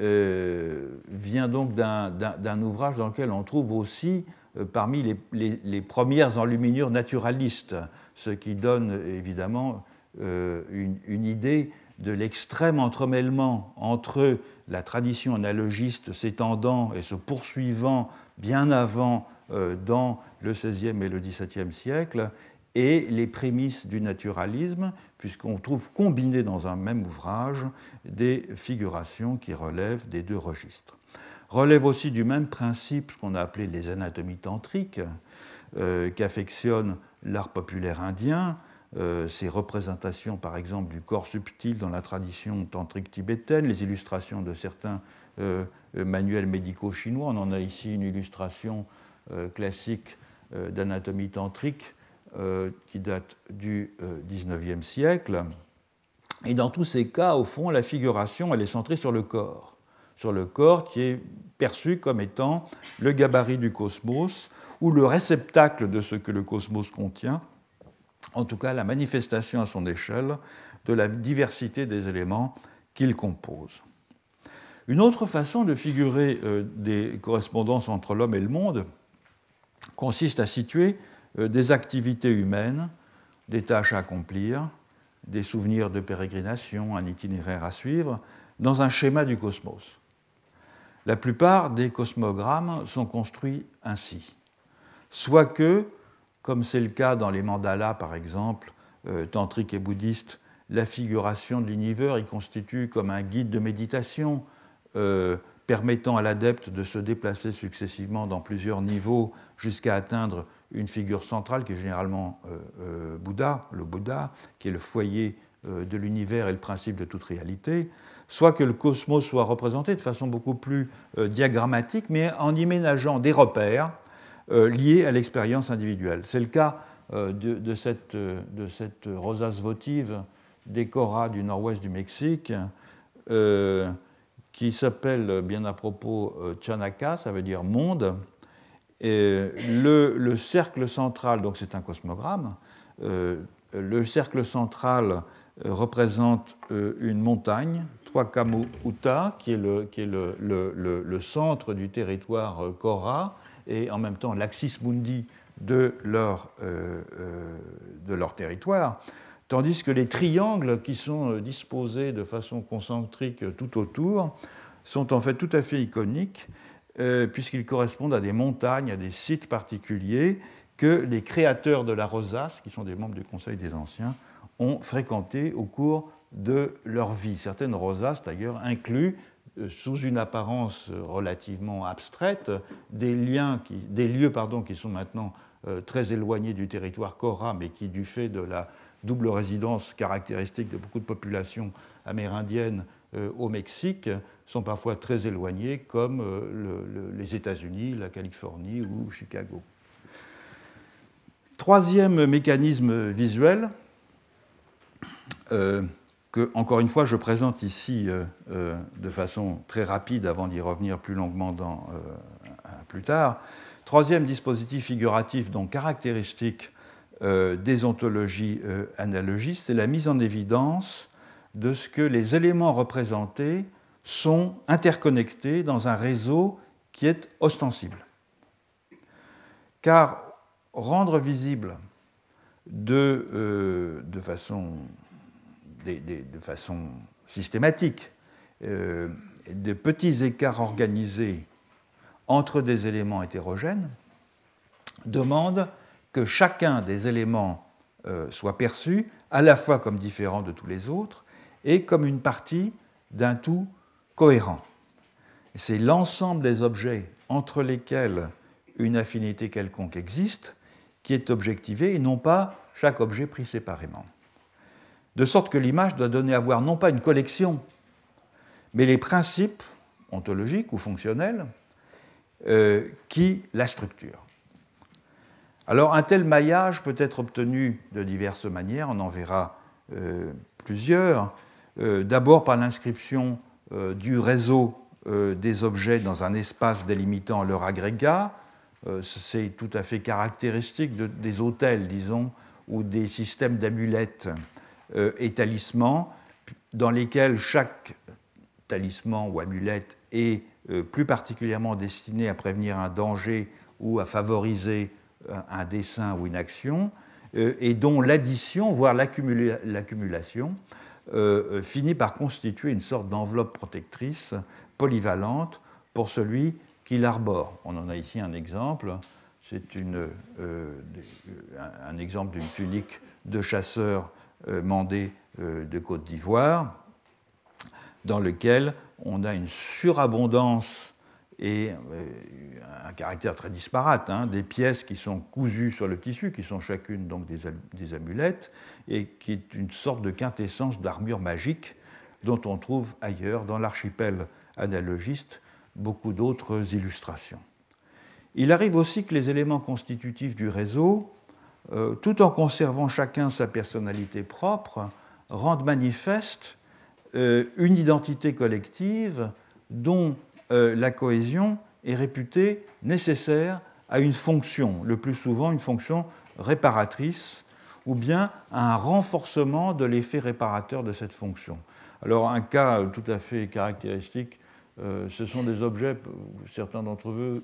vient donc d'un ouvrage dans lequel on trouve aussi parmi les, premières enluminures naturalistes, ce qui donne évidemment une idée de l'extrême entremêlement entre la tradition analogiste s'étendant et se poursuivant bien avant euh, dans le XVIe et le XVIIe siècle et les prémices du naturalisme, puisqu'on trouve combinées dans un même ouvrage des figurations qui relèvent des deux registres. Relève aussi du même principe ce qu'on a appelé les anatomies tantriques, euh, qu'affectionne l'art populaire indien, euh, ces représentations, par exemple, du corps subtil dans la tradition tantrique tibétaine, les illustrations de certains euh, manuels médicaux chinois. On en a ici une illustration euh, classique d'anatomie tantrique qui date du XIXe siècle. Et dans tous ces cas, au fond, la figuration, elle est centrée sur le corps, sur le corps qui est perçu comme étant le gabarit du cosmos ou le réceptacle de ce que le cosmos contient, en tout cas la manifestation à son échelle de la diversité des éléments qu'il compose. Une autre façon de figurer euh, des correspondances entre l'homme et le monde consiste à situer euh, des activités humaines, des tâches à accomplir, des souvenirs de pérégrination, un itinéraire à suivre, dans un schéma du cosmos. La plupart des cosmogrammes sont construits ainsi, soit que comme c'est le cas dans les mandalas, par exemple, euh, tantriques et bouddhistes, la figuration de l'univers y constitue comme un guide de méditation euh, permettant à l'adepte de se déplacer successivement dans plusieurs niveaux jusqu'à atteindre une figure centrale qui est généralement euh, Bouddha, le Bouddha, qui est le foyer de l'univers et le principe de toute réalité, soit que le cosmos soit représenté de façon beaucoup plus diagrammatique, mais en y ménageant des repères euh, liées à l'expérience individuelle. C'est le cas euh, de, cette, rosace votive des Cora du nord-ouest du Mexique, euh, qui s'appelle bien à propos Chanaka, ça veut dire monde. Le, cercle central, donc c'est un cosmogramme, le cercle central représente une montagne, Tuakamu Uta, qui est le, centre du territoire Kora, et en même temps l'axis mundi de leur territoire, tandis que les triangles qui sont disposés de façon concentrique tout autour sont en fait tout à fait iconiques, puisqu'ils correspondent à des montagnes, à des sites particuliers que les créateurs de la rosace, qui sont des membres du Conseil des Anciens, ont fréquenté au cours de leur vie. Certaines rosaces, d'ailleurs, incluent, euh, sous une apparence relativement abstraite, des, lieux pardon, qui sont maintenant euh, très éloignés du territoire Cora, mais qui, du fait de la double résidence caractéristique de beaucoup de populations amérindiennes euh, au Mexique, sont parfois très éloignés, comme les États-Unis, la Californie ou Chicago. Troisième mécanisme visuel, euh, que, encore une fois, je présente ici euh, euh, de façon très rapide avant d'y revenir plus longuement plus tard. Troisième dispositif figuratif, donc caractéristique des ontologies analogistes, c'est la mise en évidence de ce que les éléments représentés sont interconnectés dans un réseau qui est ostensible. Car rendre visible de, euh, façon, systématique euh, de petits écarts organisés entre des éléments hétérogènes demande que chacun des éléments euh, soit perçu à la fois comme différent de tous les autres et comme une partie d'un tout cohérent. C'est l'ensemble des objets entre lesquels une affinité quelconque existe qui est objectivé et non pas chaque objet pris séparément. De sorte que l'image doit donner à voir non pas une collection, mais les principes ontologiques ou fonctionnels euh, qui la structurent. Alors un tel maillage peut être obtenu de diverses manières, on en verra euh, plusieurs. Euh, d'abord par l'inscription du réseau des objets dans un espace délimitant leur agrégat, euh, c'est tout à fait caractéristique des hôtels, disons, ou des systèmes d'amulettes euh, et talismans, dans lesquels chaque talisman ou amulette est euh, plus particulièrement destiné à prévenir un danger ou à favoriser un dessin ou une action, et dont l'addition, voire l'accumulation, finit par constituer une sorte d'enveloppe protectrice polyvalente pour celui qu'il arbore. On en a ici un exemple. C'est euh, un exemple d'une tunique de chasseur euh, euh, de Côte d'Ivoire, dans lequel on a une surabondance et un caractère très disparate, hein, des pièces qui sont cousues sur le tissu, qui sont chacune donc des, des amulettes, et qui est une sorte de quintessence d'armure magique dont on trouve ailleurs dans l'archipel analogiste beaucoup d'autres illustrations. Il arrive aussi que les éléments constitutifs du réseau, euh, tout en conservant chacun sa personnalité propre, rendent manifeste euh, une identité collective dont euh, la cohésion est réputée nécessaire à une fonction, le plus souvent une fonction réparatrice, ou bien à un renforcement de l'effet réparateur de cette fonction. Alors un cas tout à fait caractéristique euh, ce sont des objets, certains d'entre vous,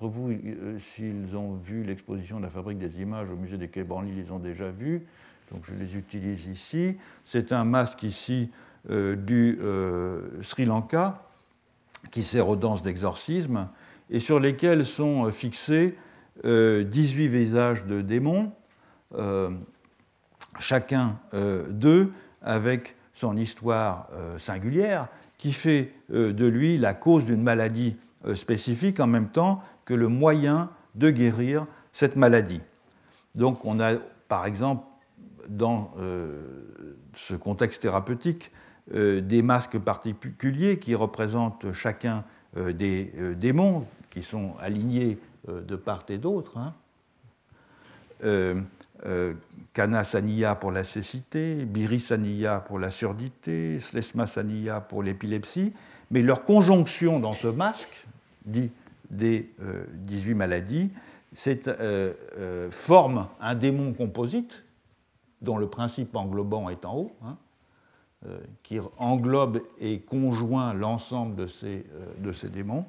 vous euh, s'ils ont vu l'exposition de la fabrique des images au musée des Quai Branly, ils les ont déjà vus, donc je les utilise ici. C'est un masque ici du Sri Lanka qui sert aux danses d'exorcisme et sur lesquels sont fixés 18 visages de démons, chacun d'eux avec son histoire singulière qui fait euh, de lui la cause d'une maladie euh, spécifique en même temps que le moyen de guérir cette maladie. Donc on a par exemple dans euh, ce contexte thérapeutique des masques particuliers qui représentent chacun des démons qui sont alignés de part et d'autre. Hein. Euh, Kana Saniya pour la cécité, Biri Saniya pour la surdité, Slesma Saniya pour l'épilepsie, mais leur conjonction dans ce masque, dit des 18 euh, maladies, euh, forme un démon composite, dont le principe englobant est en haut, hein, qui englobe et conjoint l'ensemble de ces, ces démons,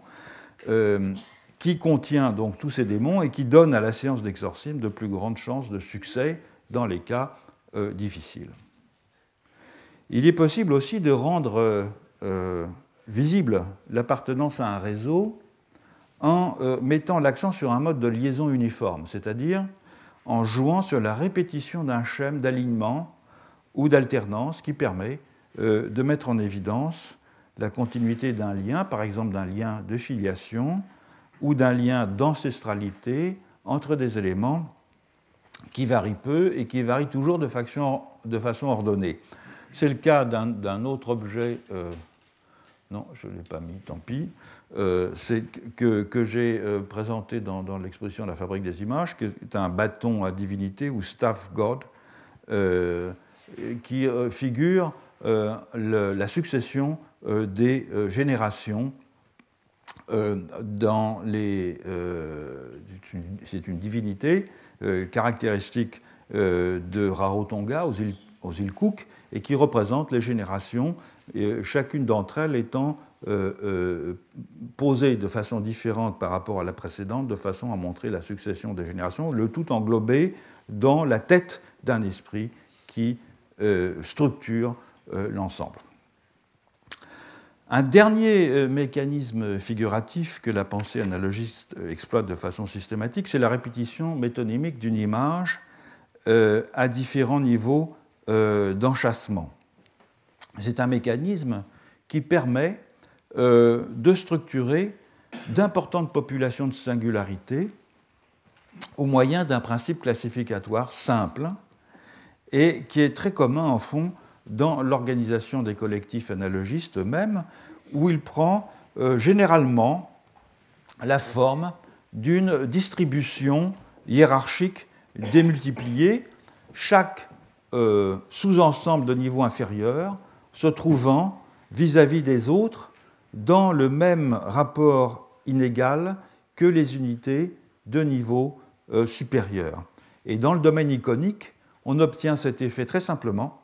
qui contient donc tous ces démons et qui donne à la séance d'exorcisme de plus grandes chances de succès dans les cas euh, difficiles. Il est possible aussi de rendre euh, euh, visible l'appartenance à un réseau en mettant l'accent sur un mode de liaison uniforme, c'est-à-dire en jouant sur la répétition d'un schème d'alignement ou d'alternance qui permet de mettre en évidence la continuité d'un lien, par exemple d'un lien de filiation, ou d'un lien d'ancestralité entre des éléments qui varient peu et qui varient toujours de façon, de façon ordonnée. C'est le cas d'un autre objet, euh, non, je ne l'ai pas mis, tant pis, euh, que, que j'ai euh, présenté dans, dans l'exposition La fabrique des images, qui est un bâton à divinité ou staff god, qui figure la succession des générations euh, dans les, euh, c'est une divinité euh, caractéristique de Rarotonga aux îles, Cook et qui représente les générations, chacune d'entre elles étant posée de façon différente par rapport à la précédente, de façon à montrer la succession des générations, le tout englobé dans la tête d'un esprit qui structure l'ensemble. Un dernier euh, mécanisme figuratif que la pensée analogiste euh, exploite de façon systématique, c'est la répétition métonymique d'une image euh, à différents niveaux d'enchâssement. C'est un mécanisme qui permet de structurer d'importantes populations de singularité au moyen d'un principe classificatoire simple et qui est très commun en fond dans l'organisation des collectifs analogistes eux-mêmes, où il prend euh, généralement la forme d'une distribution hiérarchique démultipliée, chaque euh, sous-ensemble de niveau inférieur se trouvant vis-à-vis des autres dans le même rapport inégal que les unités de niveau euh, supérieur. Et dans le domaine iconique, on obtient cet effet très simplement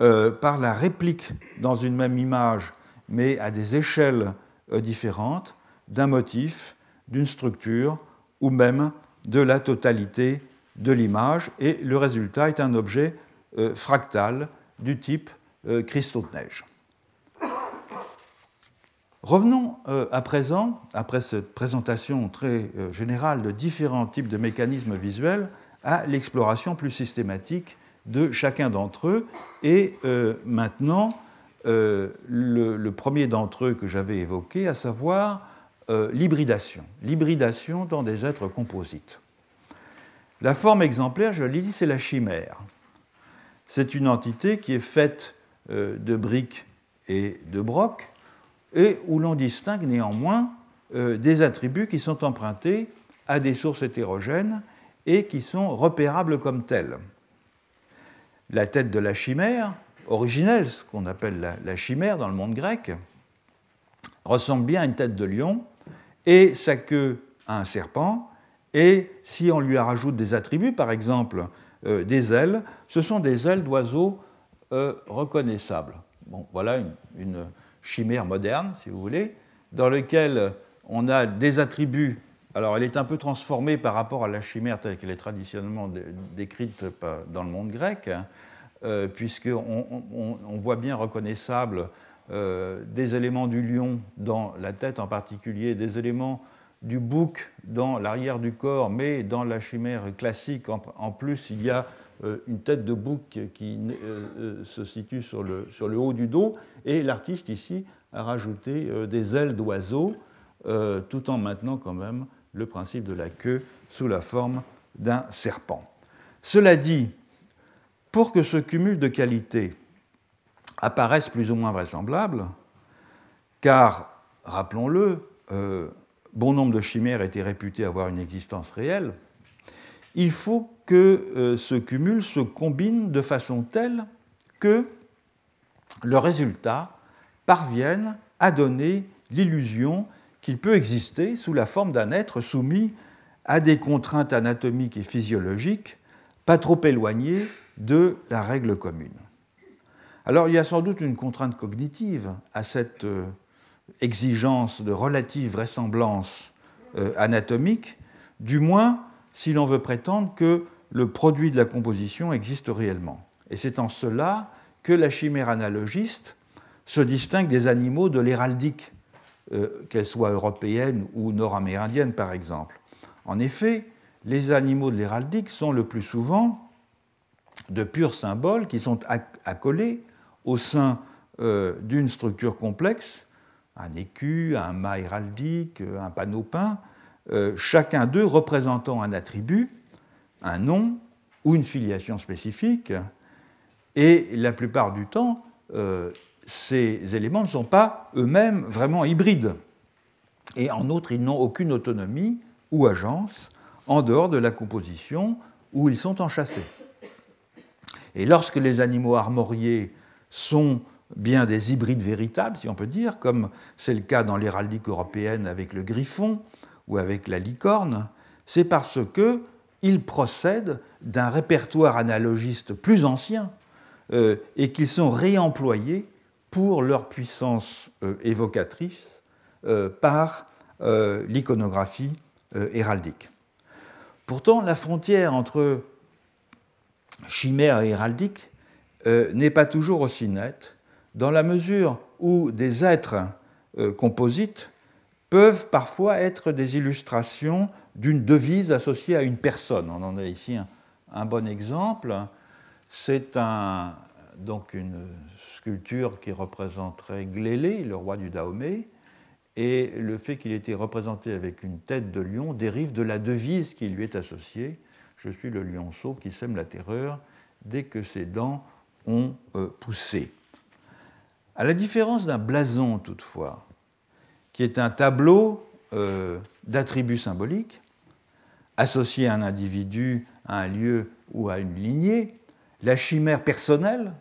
euh, par la réplique dans une même image, mais à des échelles euh, différentes, d'un motif, d'une structure ou même de la totalité de l'image. Et le résultat est un objet euh, fractal du type cristaux de neige. Revenons à présent, après cette présentation très générale de différents types de mécanismes visuels, à l'exploration plus systématique de chacun d'entre eux. Et euh, maintenant, euh, le, premier d'entre eux que j'avais évoqué, à savoir euh, l'hybridation. L'hybridation dans des êtres composites. La forme exemplaire, je l'ai dit, c'est la chimère. C'est une entité qui est faite de briques et de brocs, et où l'on distingue néanmoins des attributs qui sont empruntés à des sources hétérogènes et qui sont repérables comme tels la tête de la chimère, originelle, ce qu'on appelle la, chimère dans le monde grec, ressemble bien à une tête de lion, et sa queue à un serpent, et si on lui rajoute des attributs, par exemple euh, des ailes, ce sont des ailes d'oiseaux euh, reconnaissables. Bon, voilà une, chimère moderne, si vous voulez, dans laquelle on a des attributs. Alors, elle est un peu transformée par rapport à la chimère telle qu'elle est traditionnellement décrite dans le monde grec, hein, euh, puisqu'on on, voit bien reconnaissable euh, des éléments du lion dans la tête en particulier, des éléments du bouc dans l'arrière du corps, mais dans la chimère classique, en, plus, il y a euh, une tête de bouc qui se situe sur le, sur le, haut du dos, et l'artiste ici a rajouté des ailes d'oiseau, tout en maintenant quand même le principe de la queue sous la forme d'un serpent. Cela dit, pour que ce cumul de qualités apparaisse plus ou moins vraisemblable, car, rappelons-le, euh, bon nombre de chimères étaient réputées avoir une existence réelle, il faut que euh, ce cumul se combine de façon telle que le résultat parvienne à donner l'illusion qu'il peut exister sous la forme d'un être soumis à des contraintes anatomiques et physiologiques pas trop éloignées de la règle commune. Alors il y a sans doute une contrainte cognitive à cette euh, exigence de relative vraisemblance anatomique, du moins si l'on veut prétendre que le produit de la composition existe réellement. Et c'est en cela que la chimère analogiste se distingue des animaux de l'héraldique, euh, qu'elle soit européenne ou nord-amérindienne par exemple. En effet, les animaux de l'héraldique sont le plus souvent de purs symboles qui sont accolés au sein euh, d'une structure complexe, un écu, un mât héraldique, un panneau peint, euh, chacun d'eux représentant un attribut, un nom ou une filiation spécifique, et la plupart du temps, ces éléments ne sont pas eux-mêmes vraiment hybrides. Et en outre, ils n'ont aucune autonomie ou agence en dehors de la composition où ils sont enchâssés. Et lorsque les animaux armoriés sont bien des hybrides véritables, si on peut dire, comme c'est le cas dans l'héraldique européenne avec le griffon ou avec la licorne, c'est parce qu'ils procèdent d'un répertoire analogiste plus ancien euh, et qu'ils sont réemployés pour leur puissance euh, évocatrice euh, par l'iconographie héraldique. Pourtant, la frontière entre chimère et héraldique n'est pas toujours aussi nette, dans la mesure où des êtres composites peuvent parfois être des illustrations d'une devise associée à une personne. On en a ici un bon exemple. C'est un, donc une sculpture qui représenterait Glélé, le roi du Dahomey, et le fait qu'il ait été représenté avec une tête de lion dérive de la devise qui lui est associée Je suis le lionceau qui sème la terreur dès que ses dents ont euh, poussé. À la différence d'un blason, toutefois, qui est un tableau euh, d'attributs symboliques associés à un individu, à un lieu ou à une lignée, la chimère personnelle,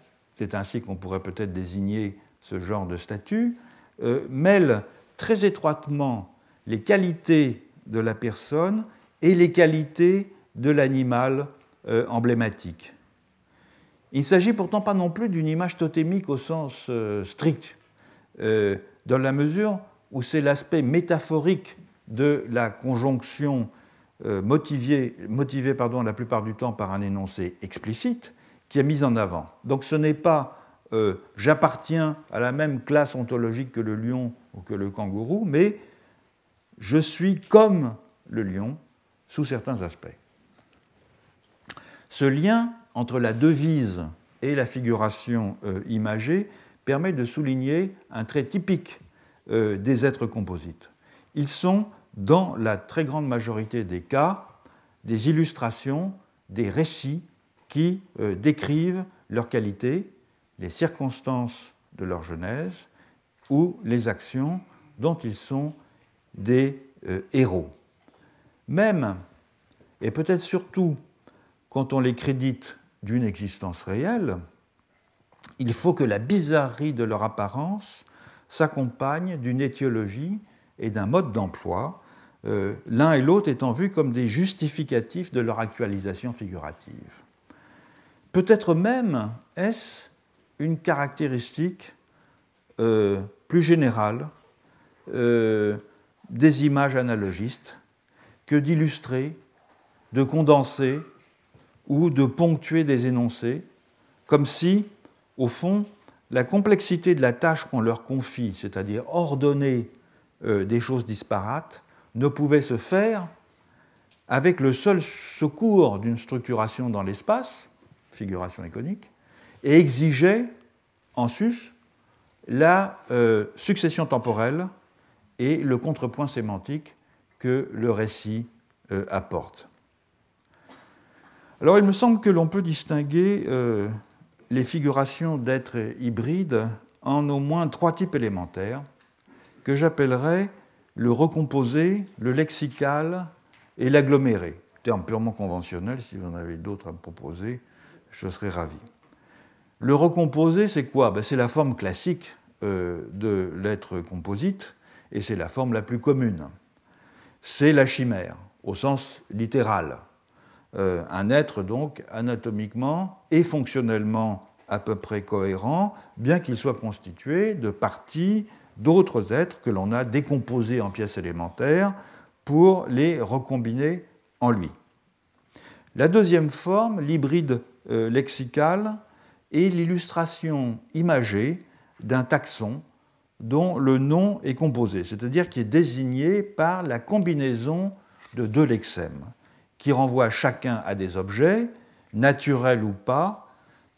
c'est ainsi qu'on pourrait peut-être désigner ce genre de statut, euh, mêle très étroitement les qualités de la personne et les qualités de l'animal euh, emblématique. Il ne s'agit pourtant pas non plus d'une image totémique au sens euh, strict, dans la mesure où c'est l'aspect métaphorique de la conjonction motivée, motivée la plupart du temps par un énoncé explicite, qui est mise en avant. Donc ce n'est pas euh, j'appartiens à la même classe ontologique que le lion ou que le kangourou, mais je suis comme le lion sous certains aspects. Ce lien entre la devise et la figuration euh, imagée permet de souligner un trait typique euh, des êtres composites. Ils sont, dans la très grande majorité des cas, des illustrations, des récits qui euh, décrivent leurs qualités, les circonstances de leur genèse ou les actions dont ils sont des euh, héros. Même, et peut-être surtout quand on les crédite d'une existence réelle, il faut que la bizarrerie de leur apparence s'accompagne d'une étiologie et d'un mode d'emploi, euh, l'un et l'autre étant vus comme des justificatifs de leur actualisation figurative. Peut-être même est-ce une caractéristique euh, plus générale euh, des images analogistes que d'illustrer, de condenser ou de ponctuer des énoncés, comme si, au fond, la complexité de la tâche qu'on leur confie, c'est-à-dire ordonner euh, des choses disparates, ne pouvait se faire avec le seul secours d'une structuration dans l'espace, figuration iconique, et exigeait en sus la euh, succession temporelle et le contrepoint sémantique que le récit euh, apporte. Alors il me semble que l'on peut distinguer euh, les figurations d'êtres hybrides en au moins trois types élémentaires que j'appellerais le recomposé, le lexical et l'aggloméré. Terme purement conventionnel, si vous en avez d'autres à me proposer, je serais ravi. Le recomposé, c'est quoi? Ben, C'est la forme classique euh, de l'être composite, et c'est la forme la plus commune. C'est la chimère, au sens littéral. Euh, un être, donc, anatomiquement et fonctionnellement à peu près cohérent, bien qu'il soit constitué de parties d'autres êtres que l'on a décomposés en pièces élémentaires pour les recombiner en lui. La deuxième forme, l'hybride euh, lexical, est l'illustration imagée d'un taxon dont le nom est composé, c'est-à-dire qui est désigné par la combinaison de deux lexèmes, qui renvoient chacun à des objets, naturels ou pas,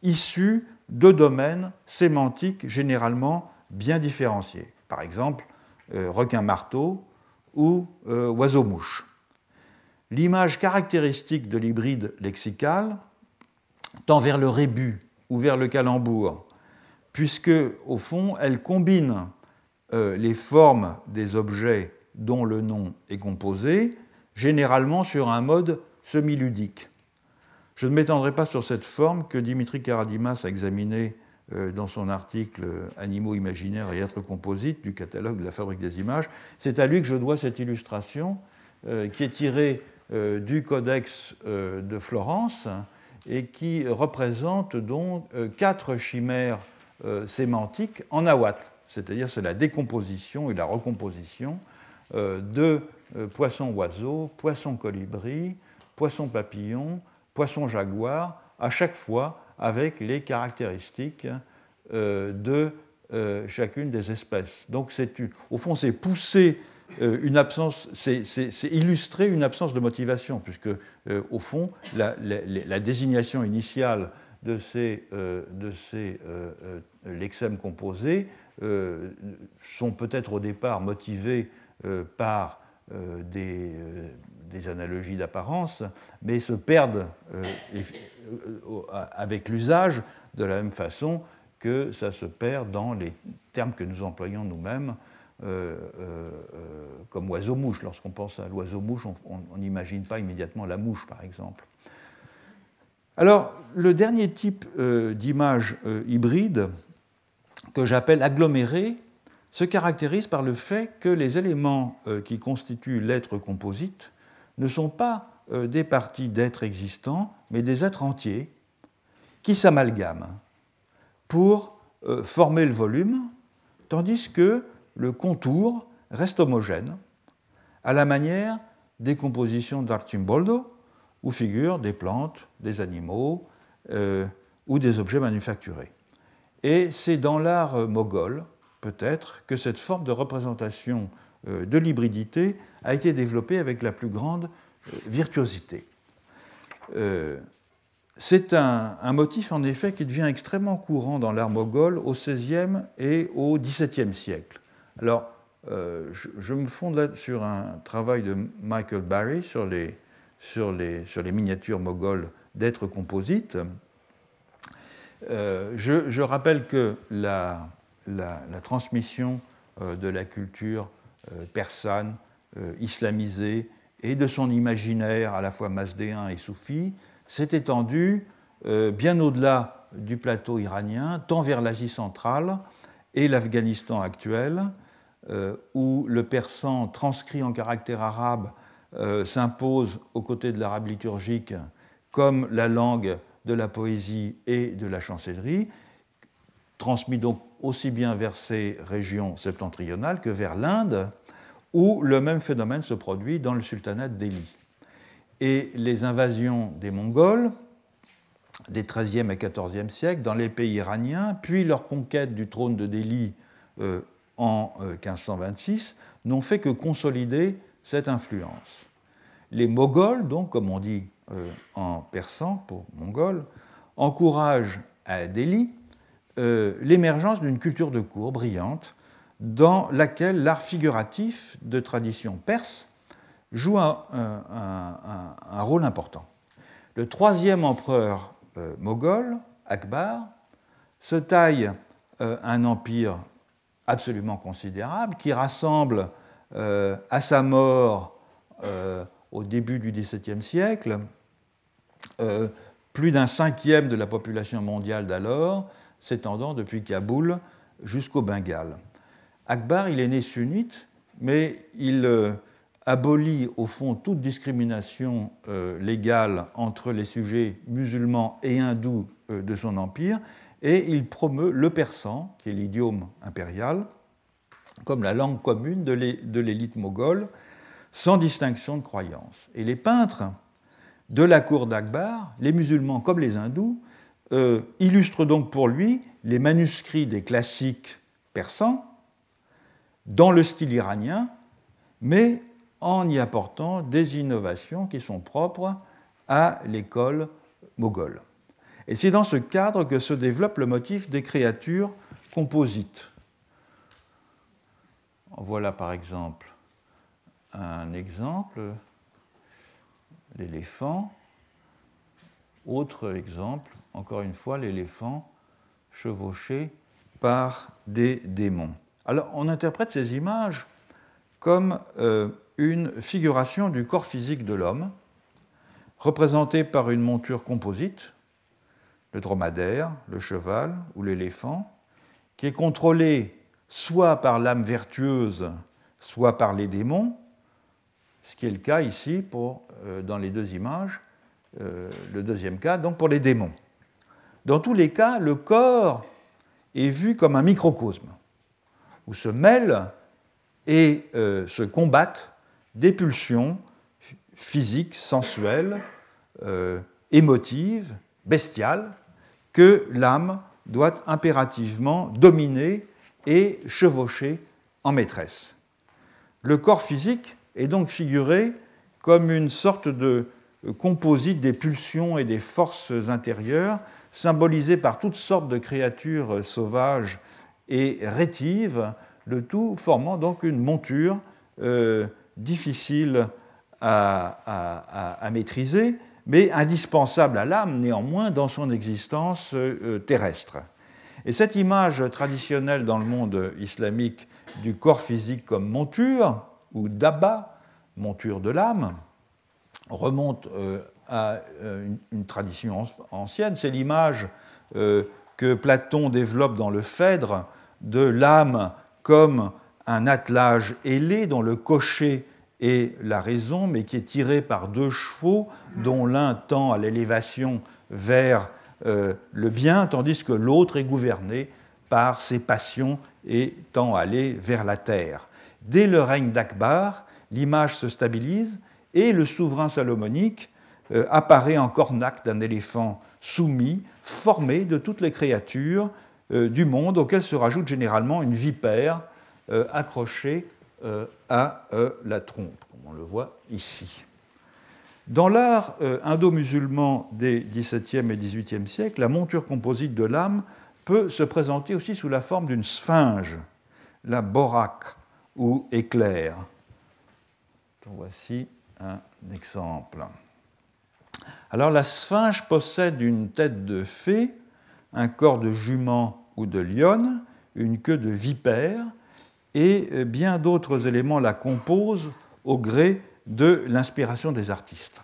issus de domaines sémantiques généralement bien différenciés. Par exemple, euh, requin-marteau ou euh, oiseau-mouche. L'image caractéristique de l'hybride lexical tend vers le rébut ou vers le calembour, puisque, au fond, elle combine euh, les formes des objets dont le nom est composé, généralement sur un mode semi-ludique. Je ne m'étendrai pas sur cette forme que Dimitri Karadimas a examinée euh, dans son article Animaux imaginaires et êtres composites du catalogue de la fabrique des images. C'est à lui que je dois cette illustration euh, qui est tirée du Codex de Florence et qui représente donc quatre chimères sémantiques en awat c'est-à-dire c'est la décomposition et la recomposition euh, de euh, poissons-oiseaux, poissons-colibris, poissons-papillons, poissons-jaguars, à chaque fois avec les caractéristiques euh, de chacune des espèces. Donc, au fond, c'est pousser absence, c'est illustrer une absence de motivation, puisque, au fond, la, désignation initiale de ces, de ces lexèmes composés euh, sont peut-être au départ motivés euh, par euh, des, des, analogies d'apparence, mais se perdent avec l'usage de la même façon que ça se perd dans les termes que nous employons nous-mêmes, comme oiseau-mouche. Lorsqu'on pense à l'oiseau-mouche, on n'imagine pas immédiatement la mouche, par exemple. Alors, le dernier type d'image hybride que j'appelle aggloméré se caractérise par le fait que les éléments euh, qui constituent l'être composite ne sont pas euh, des parties d'êtres existants, mais des êtres entiers qui s'amalgament pour euh, former le volume, tandis que le contour reste homogène, à la manière des compositions d'Archimboldo, où figurent des plantes, des animaux ou des objets manufacturés. Et c'est dans l'art euh, moghol, peut-être, que cette forme de représentation euh, de l'hybridité a été développée avec la plus grande euh, virtuosité. C'est un, motif, en effet, qui devient extrêmement courant dans l'art moghol au XVIe et au XVIIe siècle. Alors, je, me fonde là sur un travail de Michael Barry sur les, sur les, sur les miniatures moghols d'êtres composites, euh, je, rappelle que la, transmission euh, de la culture euh, persane, islamisée, et de son imaginaire à la fois masdéen et soufi s'est étendue bien au-delà du plateau iranien, tant vers l'Asie centrale et l'Afghanistan actuel, où le persan transcrit en caractère arabe s'impose aux côtés de l'arabe liturgique comme la langue de la poésie et de la chancellerie, transmis donc aussi bien vers ces régions septentrionales que vers l'Inde, où le même phénomène se produit dans le sultanat d'Eli. Et les invasions des Mongols des XIIIe et XIVe siècles dans les pays iraniens, puis leur conquête du trône de Delhi euh, en 1526, euh, n'ont fait que consolider cette influence. Les Moghols, donc, comme on dit euh, en persan, pour mongol, encourage à Delhi euh, l'émergence d'une culture de cour brillante dans laquelle l'art figuratif de tradition perse joue un, rôle important. Le troisième empereur euh, moghol, Akbar, se taille un empire absolument considérable qui rassemble à sa mort au début du XVIIe siècle, euh, plus d'un cinquième de la population mondiale d'alors, s'étendant depuis Kaboul jusqu'au Bengale. Akbar, il est né sunnite, mais il euh, abolit au fond toute discrimination euh, légale entre les sujets musulmans et hindous de son empire, et il promeut le persan, qui est l'idiome impérial, comme la langue commune de l'élite moghole, sans distinction de croyance. Et les peintres de la cour d'Akbar, les musulmans comme les hindous, euh, illustrent donc pour lui les manuscrits des classiques persans dans le style iranien, mais en y apportant des innovations qui sont propres à l'école moghole. Et c'est dans ce cadre que se développe le motif des créatures composites. Voilà par exemple un exemple, l'éléphant. Autre exemple, encore une fois, l'éléphant chevauché par des démons. Alors on interprète ces images comme euh, une figuration du corps physique de l'homme, représentée par une monture composite, le dromadaire, le cheval ou l'éléphant, qui est contrôlée soit par l'âme vertueuse, soit par les démons, ce qui est le cas ici euh, dans les deux images, euh, le deuxième cas, donc pour les démons. Dans tous les cas, le corps est vu comme un microcosme, où se mêlent et euh, se combattent des pulsions physiques, sensuelles, émotives, bestiales, que l'âme doit impérativement dominer et chevaucher en maîtresse. Le corps physique est donc figuré comme une sorte de composite des pulsions et des forces intérieures, symbolisé par toutes sortes de créatures sauvages et rétives, le tout formant donc une monture euh, difficile à, maîtriser, mais indispensable à l'âme néanmoins dans son existence euh, terrestre. Et cette image traditionnelle dans le monde islamique du corps physique comme monture, ou d'Abba, monture de l'âme, remonte euh, à euh, une, tradition ancienne. C'est l'image euh, que Platon développe dans le Phèdre de l'âme comme un attelage ailé dont le cocher est la raison, mais qui est tiré par deux chevaux dont l'un tend à l'élévation vers le bien, tandis que l'autre est gouverné par ses passions et tend à aller vers la terre. Dès le règne d'Akbar, l'image se stabilise et le souverain salomonique euh, apparaît en cornac d'un éléphant soumis, formé de toutes les créatures euh, du monde, auxquelles se rajoute généralement une vipère euh, accrochée à la trompe, comme on le voit ici. Dans l'art indo-musulman des XVIIe et XVIIIe siècles, la monture composite de l'âme peut se présenter aussi sous la forme d'une sphinge, la borak ou éclair. Voici un exemple. Alors la sphinge possède une tête de fée, un corps de jument ou de lionne, une queue de vipère, et bien d'autres éléments la composent au gré de l'inspiration des artistes.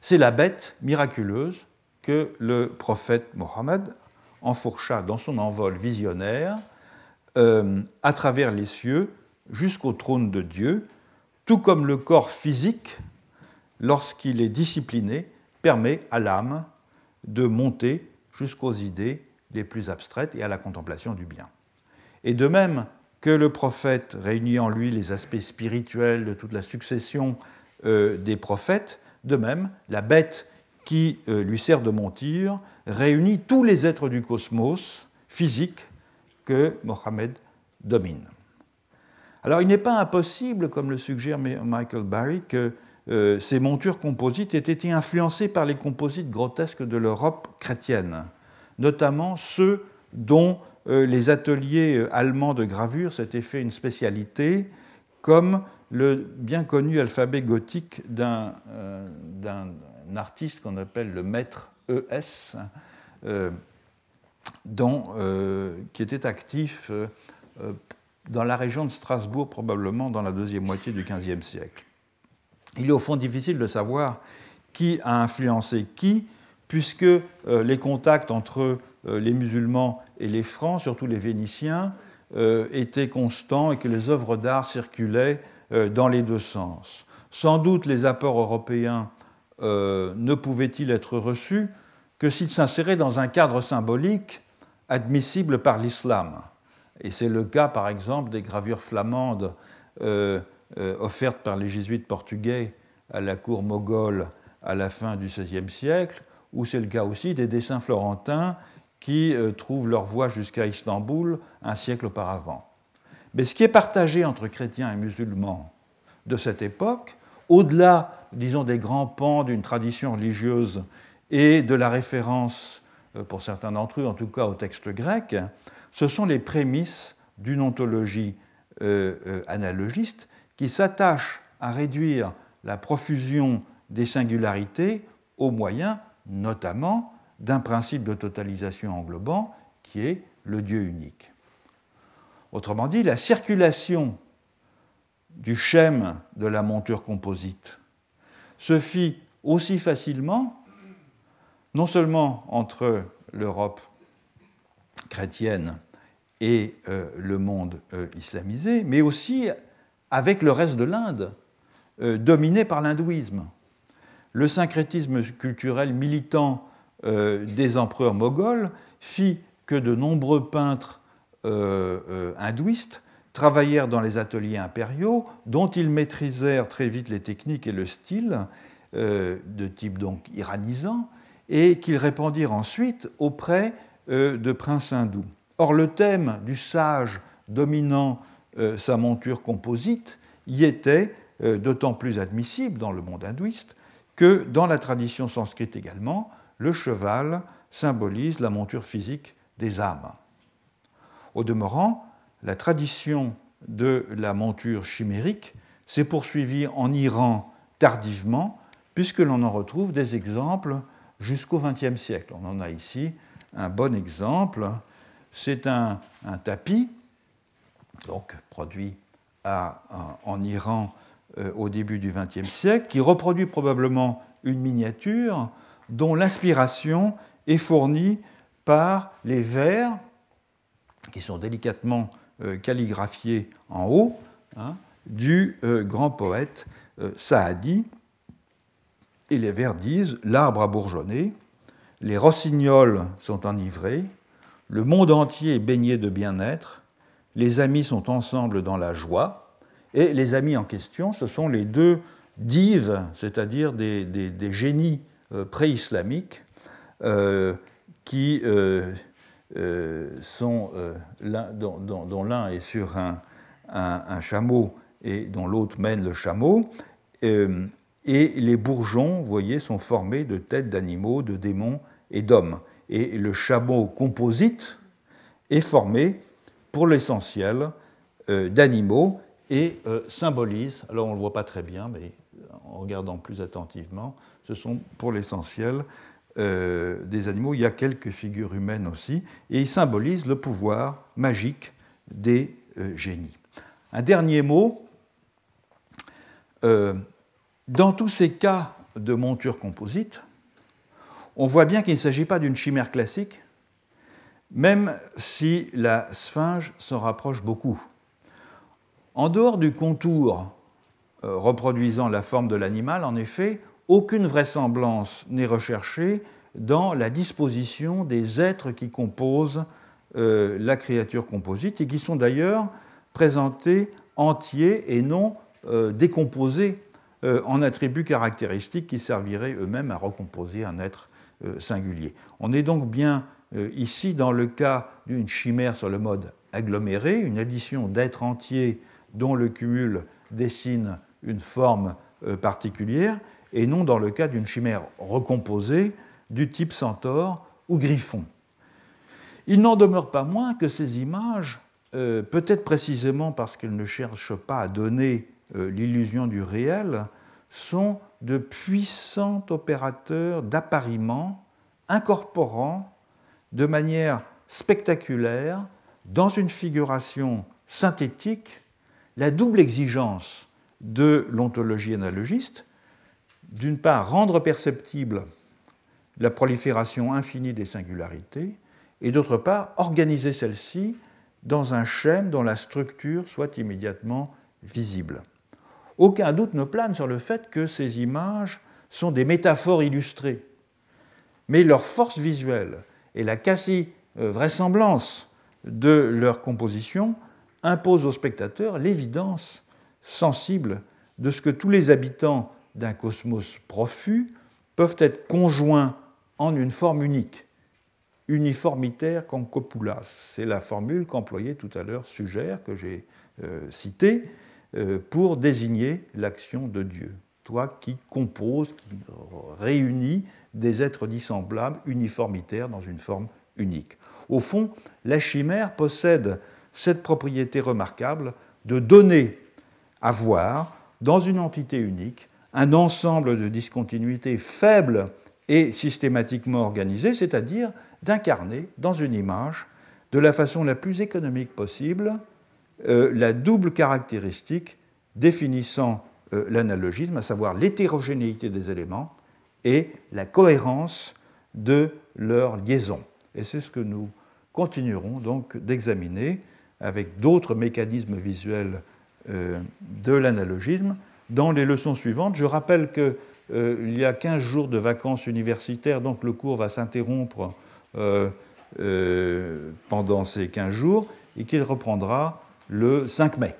C'est la bête miraculeuse que le prophète Mohammed enfourcha dans son envol visionnaire euh, à travers les cieux jusqu'au trône de Dieu, tout comme le corps physique, lorsqu'il est discipliné, permet à l'âme de monter jusqu'aux idées les plus abstraites et à la contemplation du bien. Et de même que le prophète réunit en lui les aspects spirituels de toute la succession euh, des prophètes, de même, la bête qui euh, lui sert de monture réunit tous les êtres du cosmos physique que Mohammed domine. Alors il n'est pas impossible, comme le suggère Michael Barry, que euh, ces montures composites aient été influencées par les composites grotesques de l'Europe chrétienne, notamment ceux dont les ateliers euh, allemands de gravure s'étaient fait une spécialité, comme le bien connu alphabet gothique d'un artiste qu'on appelle le maître ES, qui était actif dans la région de Strasbourg, probablement dans la deuxième moitié du XVe siècle. Il est au fond difficile de savoir qui a influencé qui, puisque euh, les contacts entre euh, les musulmans et les francs, surtout les vénitiens, euh, étaient constants et que les œuvres d'art circulaient dans les deux sens. Sans doute les apports européens ne pouvaient-ils être reçus que s'ils s'inséraient dans un cadre symbolique admissible par l'islam. Et c'est le cas, par exemple, des gravures flamandes euh, offertes par les jésuites portugais à la cour moghole à la fin du XVIe siècle, ou c'est le cas aussi des dessins florentins qui trouvent leur voie jusqu'à Istanbul un siècle auparavant. Mais ce qui est partagé entre chrétiens et musulmans de cette époque, au-delà, disons, des grands pans d'une tradition religieuse et de la référence, euh, pour certains d'entre eux en tout cas, au texte grec, ce sont les prémices d'une ontologie euh, euh, analogiste qui s'attache à réduire la profusion des singularités au moyen, notamment, d'un principe de totalisation englobant qui est le Dieu unique. Autrement dit, la circulation du schème de la monture composite se fit aussi facilement, non seulement entre l'Europe chrétienne et euh, le monde euh, islamisé, mais aussi avec le reste de l'Inde, euh, dominé par l'hindouisme. Le syncrétisme culturel militant des empereurs moghols fit que de nombreux peintres hindouistes travaillèrent dans les ateliers impériaux, dont ils maîtrisèrent très vite les techniques et le style, euh, de type donc iranisant, et qu'ils répandirent ensuite auprès euh, de princes hindous. Or, le thème du sage dominant euh, sa monture composite y était d'autant plus admissible dans le monde hindouiste que dans la tradition sanscrite également, le cheval symbolise la monture physique des âmes. Au demeurant, la tradition de la monture chimérique s'est poursuivie en Iran tardivement, puisque l'on en retrouve des exemples jusqu'au XXe siècle. On en a ici un bon exemple. C'est un, tapis, donc produit en Iran euh, au début du XXe siècle, qui reproduit probablement une miniature dont l'inspiration est fournie par les vers qui sont délicatement euh, calligraphié en haut hein, du euh, grand poète euh, Saadi. Et les vers disent L'arbre a bourgeonné, les rossignols sont enivrés, le monde entier est baigné de bien-être, les amis sont ensemble dans la joie. Et les amis en question, ce sont les deux dives, c'est-à-dire des, génies pré-islamiques qui euh, sont, euh, dont, l'un est sur un, chameau et dont l'autre mène le chameau. Euh, et les bourgeons, vous voyez, sont formés de têtes d'animaux, de démons et d'hommes. Et le chameau composite est formé, pour l'essentiel, d'animaux et symbolise, alors on ne le voit pas très bien, mais en regardant plus attentivement, ce sont pour l'essentiel euh, des animaux, il y a quelques figures humaines aussi, et il symbolise le pouvoir magique des euh, génies. Un dernier mot, euh, dans tous ces cas de monture composite, on voit bien qu'il ne s'agit pas d'une chimère classique, même si la sphinge s'en rapproche beaucoup. En dehors du contour reproduisant la forme de l'animal, en effet, aucune vraisemblance n'est recherchée dans la disposition des êtres qui composent euh, la créature composite et qui sont d'ailleurs présentés entiers et non euh, décomposés euh, en attributs caractéristiques qui serviraient eux-mêmes à recomposer un être singulier. On est donc bien ici dans le cas d'une chimère sur le mode aggloméré, une addition d'êtres entiers dont le cumul dessine une forme particulière, et non dans le cas d'une chimère recomposée du type centaure ou griffon. Il n'en demeure pas moins que ces images, euh, peut-être précisément parce qu'elles ne cherchent pas à donner euh, l'illusion du réel, sont de puissants opérateurs d'appariement incorporant de manière spectaculaire, dans une figuration synthétique, la double exigence de l'ontologie analogiste, d'une part, rendre perceptible la prolifération infinie des singularités, et d'autre part, organiser celle-ci dans un schème dont la structure soit immédiatement visible. Aucun doute ne plane sur le fait que ces images sont des métaphores illustrées, mais leur force visuelle et la quasi-vraisemblance de leur composition imposent au spectateur l'évidence sensible de ce que tous les habitants d'un cosmos profus peuvent être conjoints en une forme unique, uniformitaire concopulas. C'est la formule qu'employait tout à l'heure Sugère, que j'ai euh, citée, euh, pour désigner l'action de Dieu. Toi qui composes, qui réunit des êtres dissemblables, uniformitaires, dans une forme unique. Au fond, la chimère possède cette propriété remarquable de donner à voir, dans une entité unique, un ensemble de discontinuités faibles et systématiquement organisées, c'est-à-dire d'incarner dans une image, de la façon la plus économique possible, euh, la double caractéristique définissant euh, l'analogisme, à savoir l'hétérogénéité des éléments et la cohérence de leur liaison. Et c'est ce que nous continuerons donc d'examiner avec d'autres mécanismes visuels euh, de l'analogisme dans les leçons suivantes. Je rappelle qu'il euh, y a 15 jours de vacances universitaires, donc le cours va s'interrompre euh, pendant ces 15 jours et qu'il reprendra le 5 mai.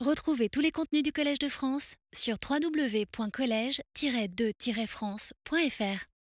Retrouvez tous les contenus du Collège de France sur www.colège-2-france.fr.